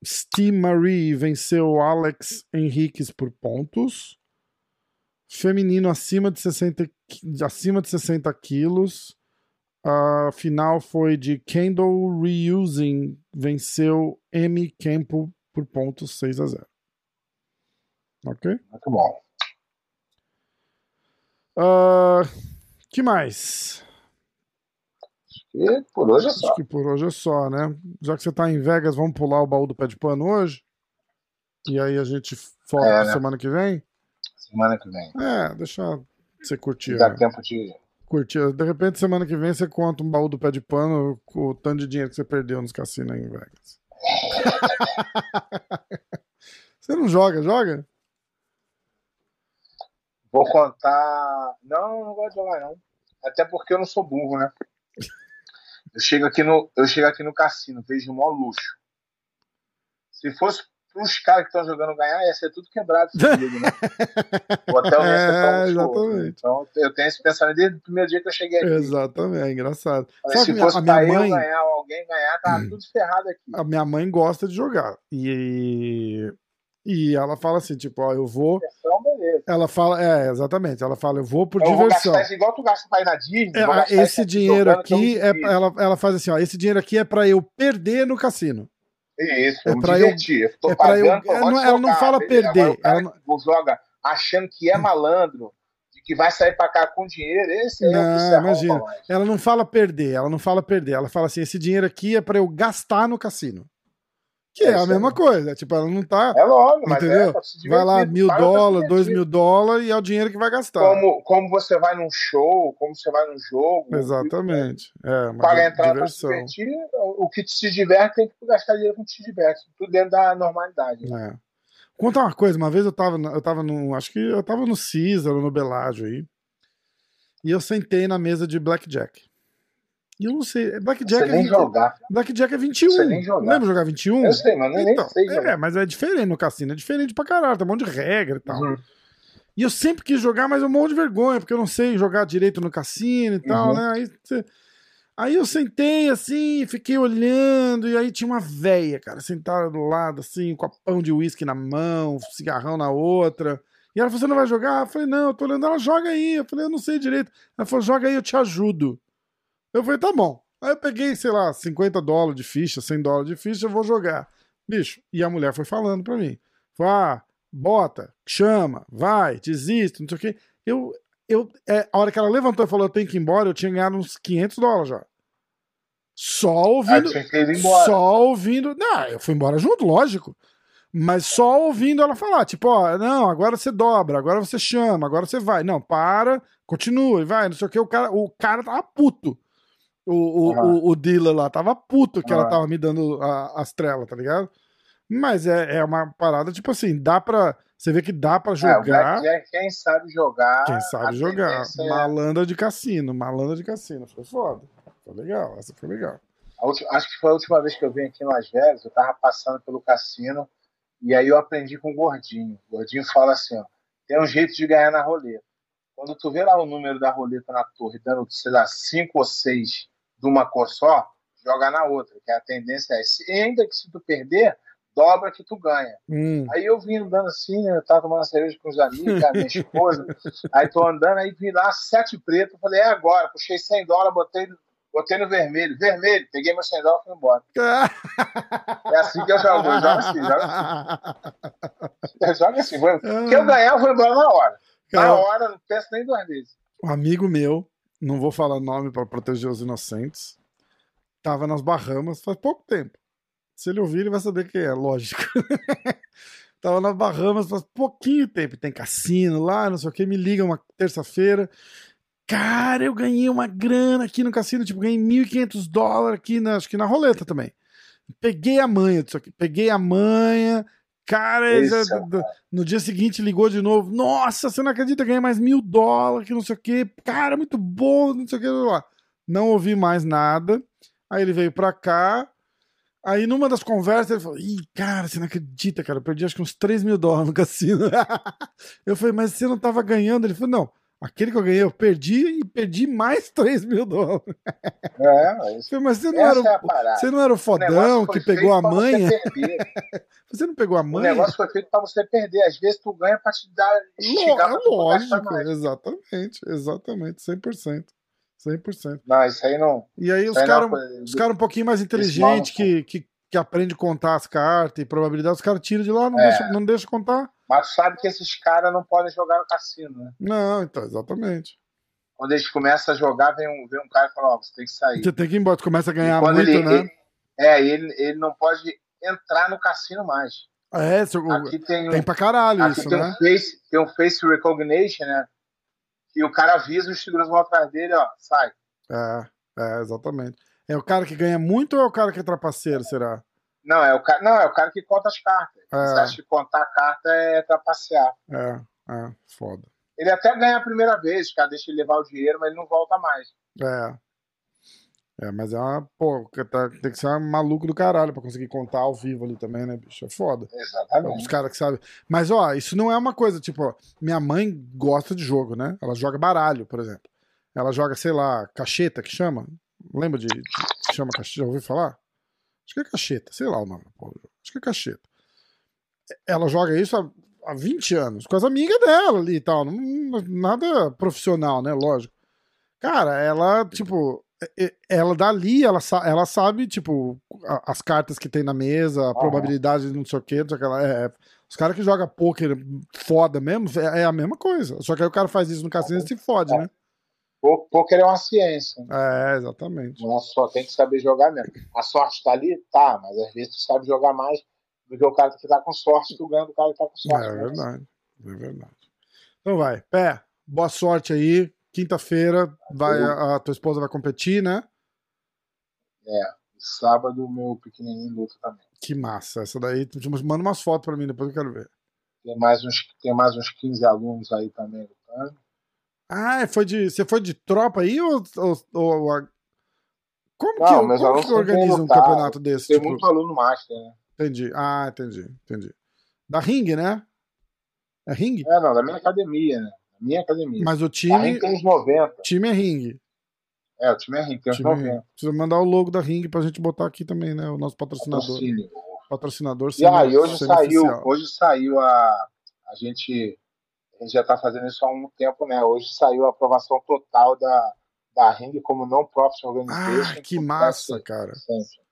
Steve Marie venceu Alex Henriquez por pontos. Feminino acima de 60, qui- acima de 60 quilos. A final foi de Kendall Reusing, venceu M. Campbell por pontos 6 a 0. Ok? Muito bom. Ah, que mais? E por hoje é só. Acho que por hoje é só, né? Já que você tá em Vegas, vamos pular o baú do pé de pano hoje? E aí a gente foca É, né? semana que vem? Semana que vem. É, deixa você curtir. Dá né? tempo de. curtir. De repente, semana que vem, você conta um baú do pé de pano com o tanto de dinheiro que você perdeu nos cassinos aí em Vegas. você não joga, joga? Vou contar. Não, não gosto de jogar, não. Até porque eu não sou burro, né? Eu chego aqui no, eu chego aqui no cassino, vejo o maior luxo. Se fosse os caras que estão jogando ganhar, ia ser tudo quebrado comigo, né? O hotel ia ser tão É, luxuoso, exatamente. Então eu tenho esse pensamento desde o primeiro dia que eu cheguei aqui. Exatamente, é engraçado. Sabe se minha- fosse a minha pra eu mãe- Hum. ganhar ou alguém ganhar, tava tudo ferrado aqui. A minha mãe gosta de jogar. E, e ela fala assim, tipo, ó, eu vou. Beleza. Ela fala, é, exatamente. Ela fala, eu vou por Eu vou diversão. gastar isso igual tu gasta pra ir na Disney. É, vou gastar esse dinheiro eu aqui, é, ela, ela faz assim, ó, esse dinheiro aqui é pra eu perder no cassino. Isso, É eu pra eu-. Eu é pra eu- pagando, eu não- de ela não jogar, fala perder, o ela que joga achando que é malandro, que vai sair pra cá com dinheiro, esse é o que Não, se arromba imagina. Ela não fala perder, ela não fala perder, ela fala assim, esse dinheiro aqui é pra eu gastar no cassino. Que é, É a mesma aí. coisa, tipo, ela não tá, É lógico, mas entendeu? é se vai lá mil se dólares, dois mil dólares e é o dinheiro que vai gastar. Como, como você vai num show, como você vai num jogo. Exatamente. É, uma Paga a entrada pra se divertir, o que te se diverte tem que gastar dinheiro com o que te diverte. Tudo dentro da normalidade. É. Conta uma coisa, uma vez eu tava, eu tava no, acho que eu tava no Caesar ou no Belágio aí. E eu sentei na mesa de Blackjack. E eu não sei. Blackjack Você é nem 20 jogar. Blackjack é 21. Você nem jogar. Lembra jogar 21? Eu sei, mas eu nem Então, sei jogar. é, mas é diferente no cassino. É diferente pra caralho. Tem um monte de regra e tal. Uhum. E eu sempre quis jogar, mas eu morro de vergonha, porque eu não sei jogar direito no cassino e tal, Uhum. né? Aí, aí eu sentei assim, fiquei olhando, e aí tinha uma véia, cara, sentada do lado, assim, com a pão de uísque na mão, cigarrão na outra. E ela falou: Você não vai jogar? Eu falei: Não, eu tô olhando. Ela joga aí. Eu falei: Eu não sei direito. Ela falou: Joga aí, eu te ajudo. Eu falei: Tá bom. Aí eu peguei, sei lá, 50 dólares de ficha, 100 dólares de ficha, eu vou jogar. Bicho, e a mulher foi falando pra mim: Falou, ah, bota, chama, vai, desiste, não sei o quê. Eu, eu, é, a hora que ela levantou e falou: Eu tenho que ir embora, eu tinha ganhado uns 500 dólares já. Só ouvindo. Só ouvindo. Não, eu fui embora junto, lógico. Mas só ouvindo ela falar, tipo, ó, não, agora você dobra, agora você chama, agora você vai. Não, para, continua, e vai, não sei o que. O cara, o cara tava puto. O, o, Ah. o, o dealer lá tava puto que ela tava me dando a- as trelas, tá ligado? Mas é, é uma parada, tipo assim, dá pra. Você vê que dá pra É, jogar. Blackjack, quem sabe jogar. Quem sabe jogar. é- Malandra de cassino, malandra de cassino. Foi foda. Foi legal, essa foi legal. última- acho que foi a última vez que eu vim aqui em Las Vegas, eu tava passando pelo cassino e aí eu aprendi com o Gordinho. O Gordinho fala assim, ó, tem um jeito de ganhar na roleta. Quando tu vê lá o número da roleta na torre dando, sei lá, cinco ou seis de uma cor só, joga na outra, que a tendência é, se, ainda que se tu perder, dobra que tu ganha. Hum. Aí eu vim andando assim, né? Eu tava tomando cerveja com os amigos, com a minha esposa. aí tô andando, aí vi lá sete preto. Falei, é agora. Puxei 100 dólares, botei, botei no vermelho. Vermelho. Peguei meu 100 dólares e fui embora. É assim que eu jogo. Eu jogo assim, jogo assim. Eu jogo assim. Vou, que eu ganhar, eu vou embora na hora. Na hora, não penso nem duas vezes. um amigo meu, não vou falar nome pra proteger os inocentes, tava nas Bahamas faz pouco tempo. Se ele ouvir, ele vai saber quem é, lógico. tava nas Bahamas faz pouquinho tempo. Tem cassino lá, não sei o que. Me liga uma terça-feira. Cara, eu ganhei uma grana aqui no cassino. Tipo, ganhei 1.500 dólares aqui, na, acho que na roleta também. Peguei a manha disso aqui. Peguei a manha. Cara, já- no dia seguinte ligou de novo. Nossa, você não acredita, ganhei mais mil dólares, que não sei o que. Cara, muito bom, não sei o que. Lá. Não ouvi mais nada. Aí ele veio pra cá. Aí numa das conversas ele falou: Ih, cara, você não acredita, cara. Eu perdi acho que uns 3 mil dólares no cassino. eu falei, mas você não tava ganhando? Ele falou: Não, aquele que eu ganhei eu perdi e perdi mais 3 mil dólares. É, é isso. falei, mas você não, era, é o- você não era o O fodão negócio que pegou a manha? Você. Você não pegou a o manha? negócio foi feito para você perder. Às vezes tu ganha para te dar. Lógico, mais. exatamente, exatamente, 100%. 100%. Não, isso aí não. E aí os é caras cara um pouquinho mais inteligentes que, que, que aprende a contar as cartas e probabilidade, os caras tiram de lá, não, É. deixa, não deixa contar. Mas sabe que esses caras não podem jogar no cassino, né? Não, então, exatamente. Quando eles começam a jogar, vem um, vem um cara e fala, ó, você tem que sair. Você tem que ir embora, tu começa a ganhar muito, ele, né? ele- é, ele, ele não pode entrar no cassino mais. É, seu- Aqui tem um, tem pra caralho aqui isso, tem né? um face, tem um face recognition, né? E o cara avisa os seguranças vão atrás dele, ó, sai. É, é, exatamente. É o cara que ganha muito ou é o cara que é trapaceiro, será? Não, é o cara, não, é o cara que conta as cartas. É. Você acha que contar a carta é trapacear. É, é, foda. Ele até ganha a primeira vez, cara deixa ele levar o dinheiro, mas ele não volta mais. É. É, mas é uma. Pô, tá- tem que ser um maluco do caralho pra conseguir contar ao vivo ali também, né, bicho? É foda. Os Exatamente. caras que sabem. Mas, ó, isso não é uma coisa, tipo, ó, minha mãe gosta de jogo, né? Ela joga baralho, por exemplo. Ela joga, sei lá, cacheta, que chama? Lembra de. de- que chama cacheta? Já ouviu falar? Acho que é cacheta, sei lá o nome. Acho que é cacheta. Ela joga isso há, há 20 anos, com as amigas dela ali e tal. não- nada profissional, né? Lógico. Cara, ela, tipo, é- é- ela dali, ela, ela sabe, tipo, as cartas que tem na mesa, a probabilidade de não sei o que, não sei o que lá. É, os caras que jogam poker foda mesmo, é, é a mesma coisa. Só que aí o cara faz isso no cassino e se fode, né? Pô- Poker é uma ciência. É, exatamente. Não é só tem que saber jogar mesmo. A sorte tá ali? Tá, mas às vezes tu sabe jogar mais do que o cara que tá com sorte, tu ganha do cara que tá com sorte. É né? verdade, é verdade. Então vai, pé, boa sorte aí. Quinta-feira vai a, a tua esposa vai competir, né? Sábado, meu pequenininho luta também. Que massa. Essa daí, tu manda umas fotos pra mim, depois eu quero ver. Tem mais uns, tem mais uns 15 alunos aí também lutando. Ah, foi de, você foi de tropa aí ou. ou, ou a- como Não, que, meus como que organiza um campeonato desse? Tem Tipo, muito aluno master, né? Entendi. Ah, entendi, entendi. Da ring, né? É ring? É, não, da minha academia, né? Minha academia. Mas o A time, Ring tem uns 90. time é ring. É, o time é Ring, tem uns Time é 90. ring. Precisa mandar o logo da ring pra gente botar aqui também, né? O nosso patrocinador. Patrocínio. Patrocinador E aí, hoje semi-oficial. saiu, hoje saiu a. A gente, a gente já está fazendo isso há um tempo, né? Hoje saiu a aprovação total da, da Ring como não profit organization. Ah, que massa, PSA. cara. Sempre.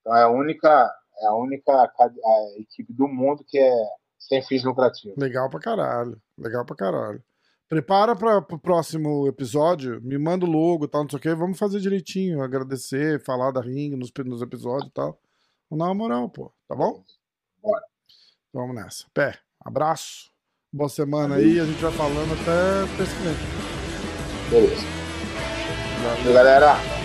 Então é a única, é a única a equipe do mundo que é sem fins lucrativos. Legal pra caralho. Legal pra caralho. Prepara para o próximo episódio, me manda o logo e tal, não sei o que. Vamos fazer direitinho, agradecer, falar da ring nos, nos episódios e tal. Vamos dar uma moral, pô. Tá bom? Bora. Vamos nessa. Pé, abraço. Boa semana aí. A gente vai falando até vem. Beleza. Valeu, galera.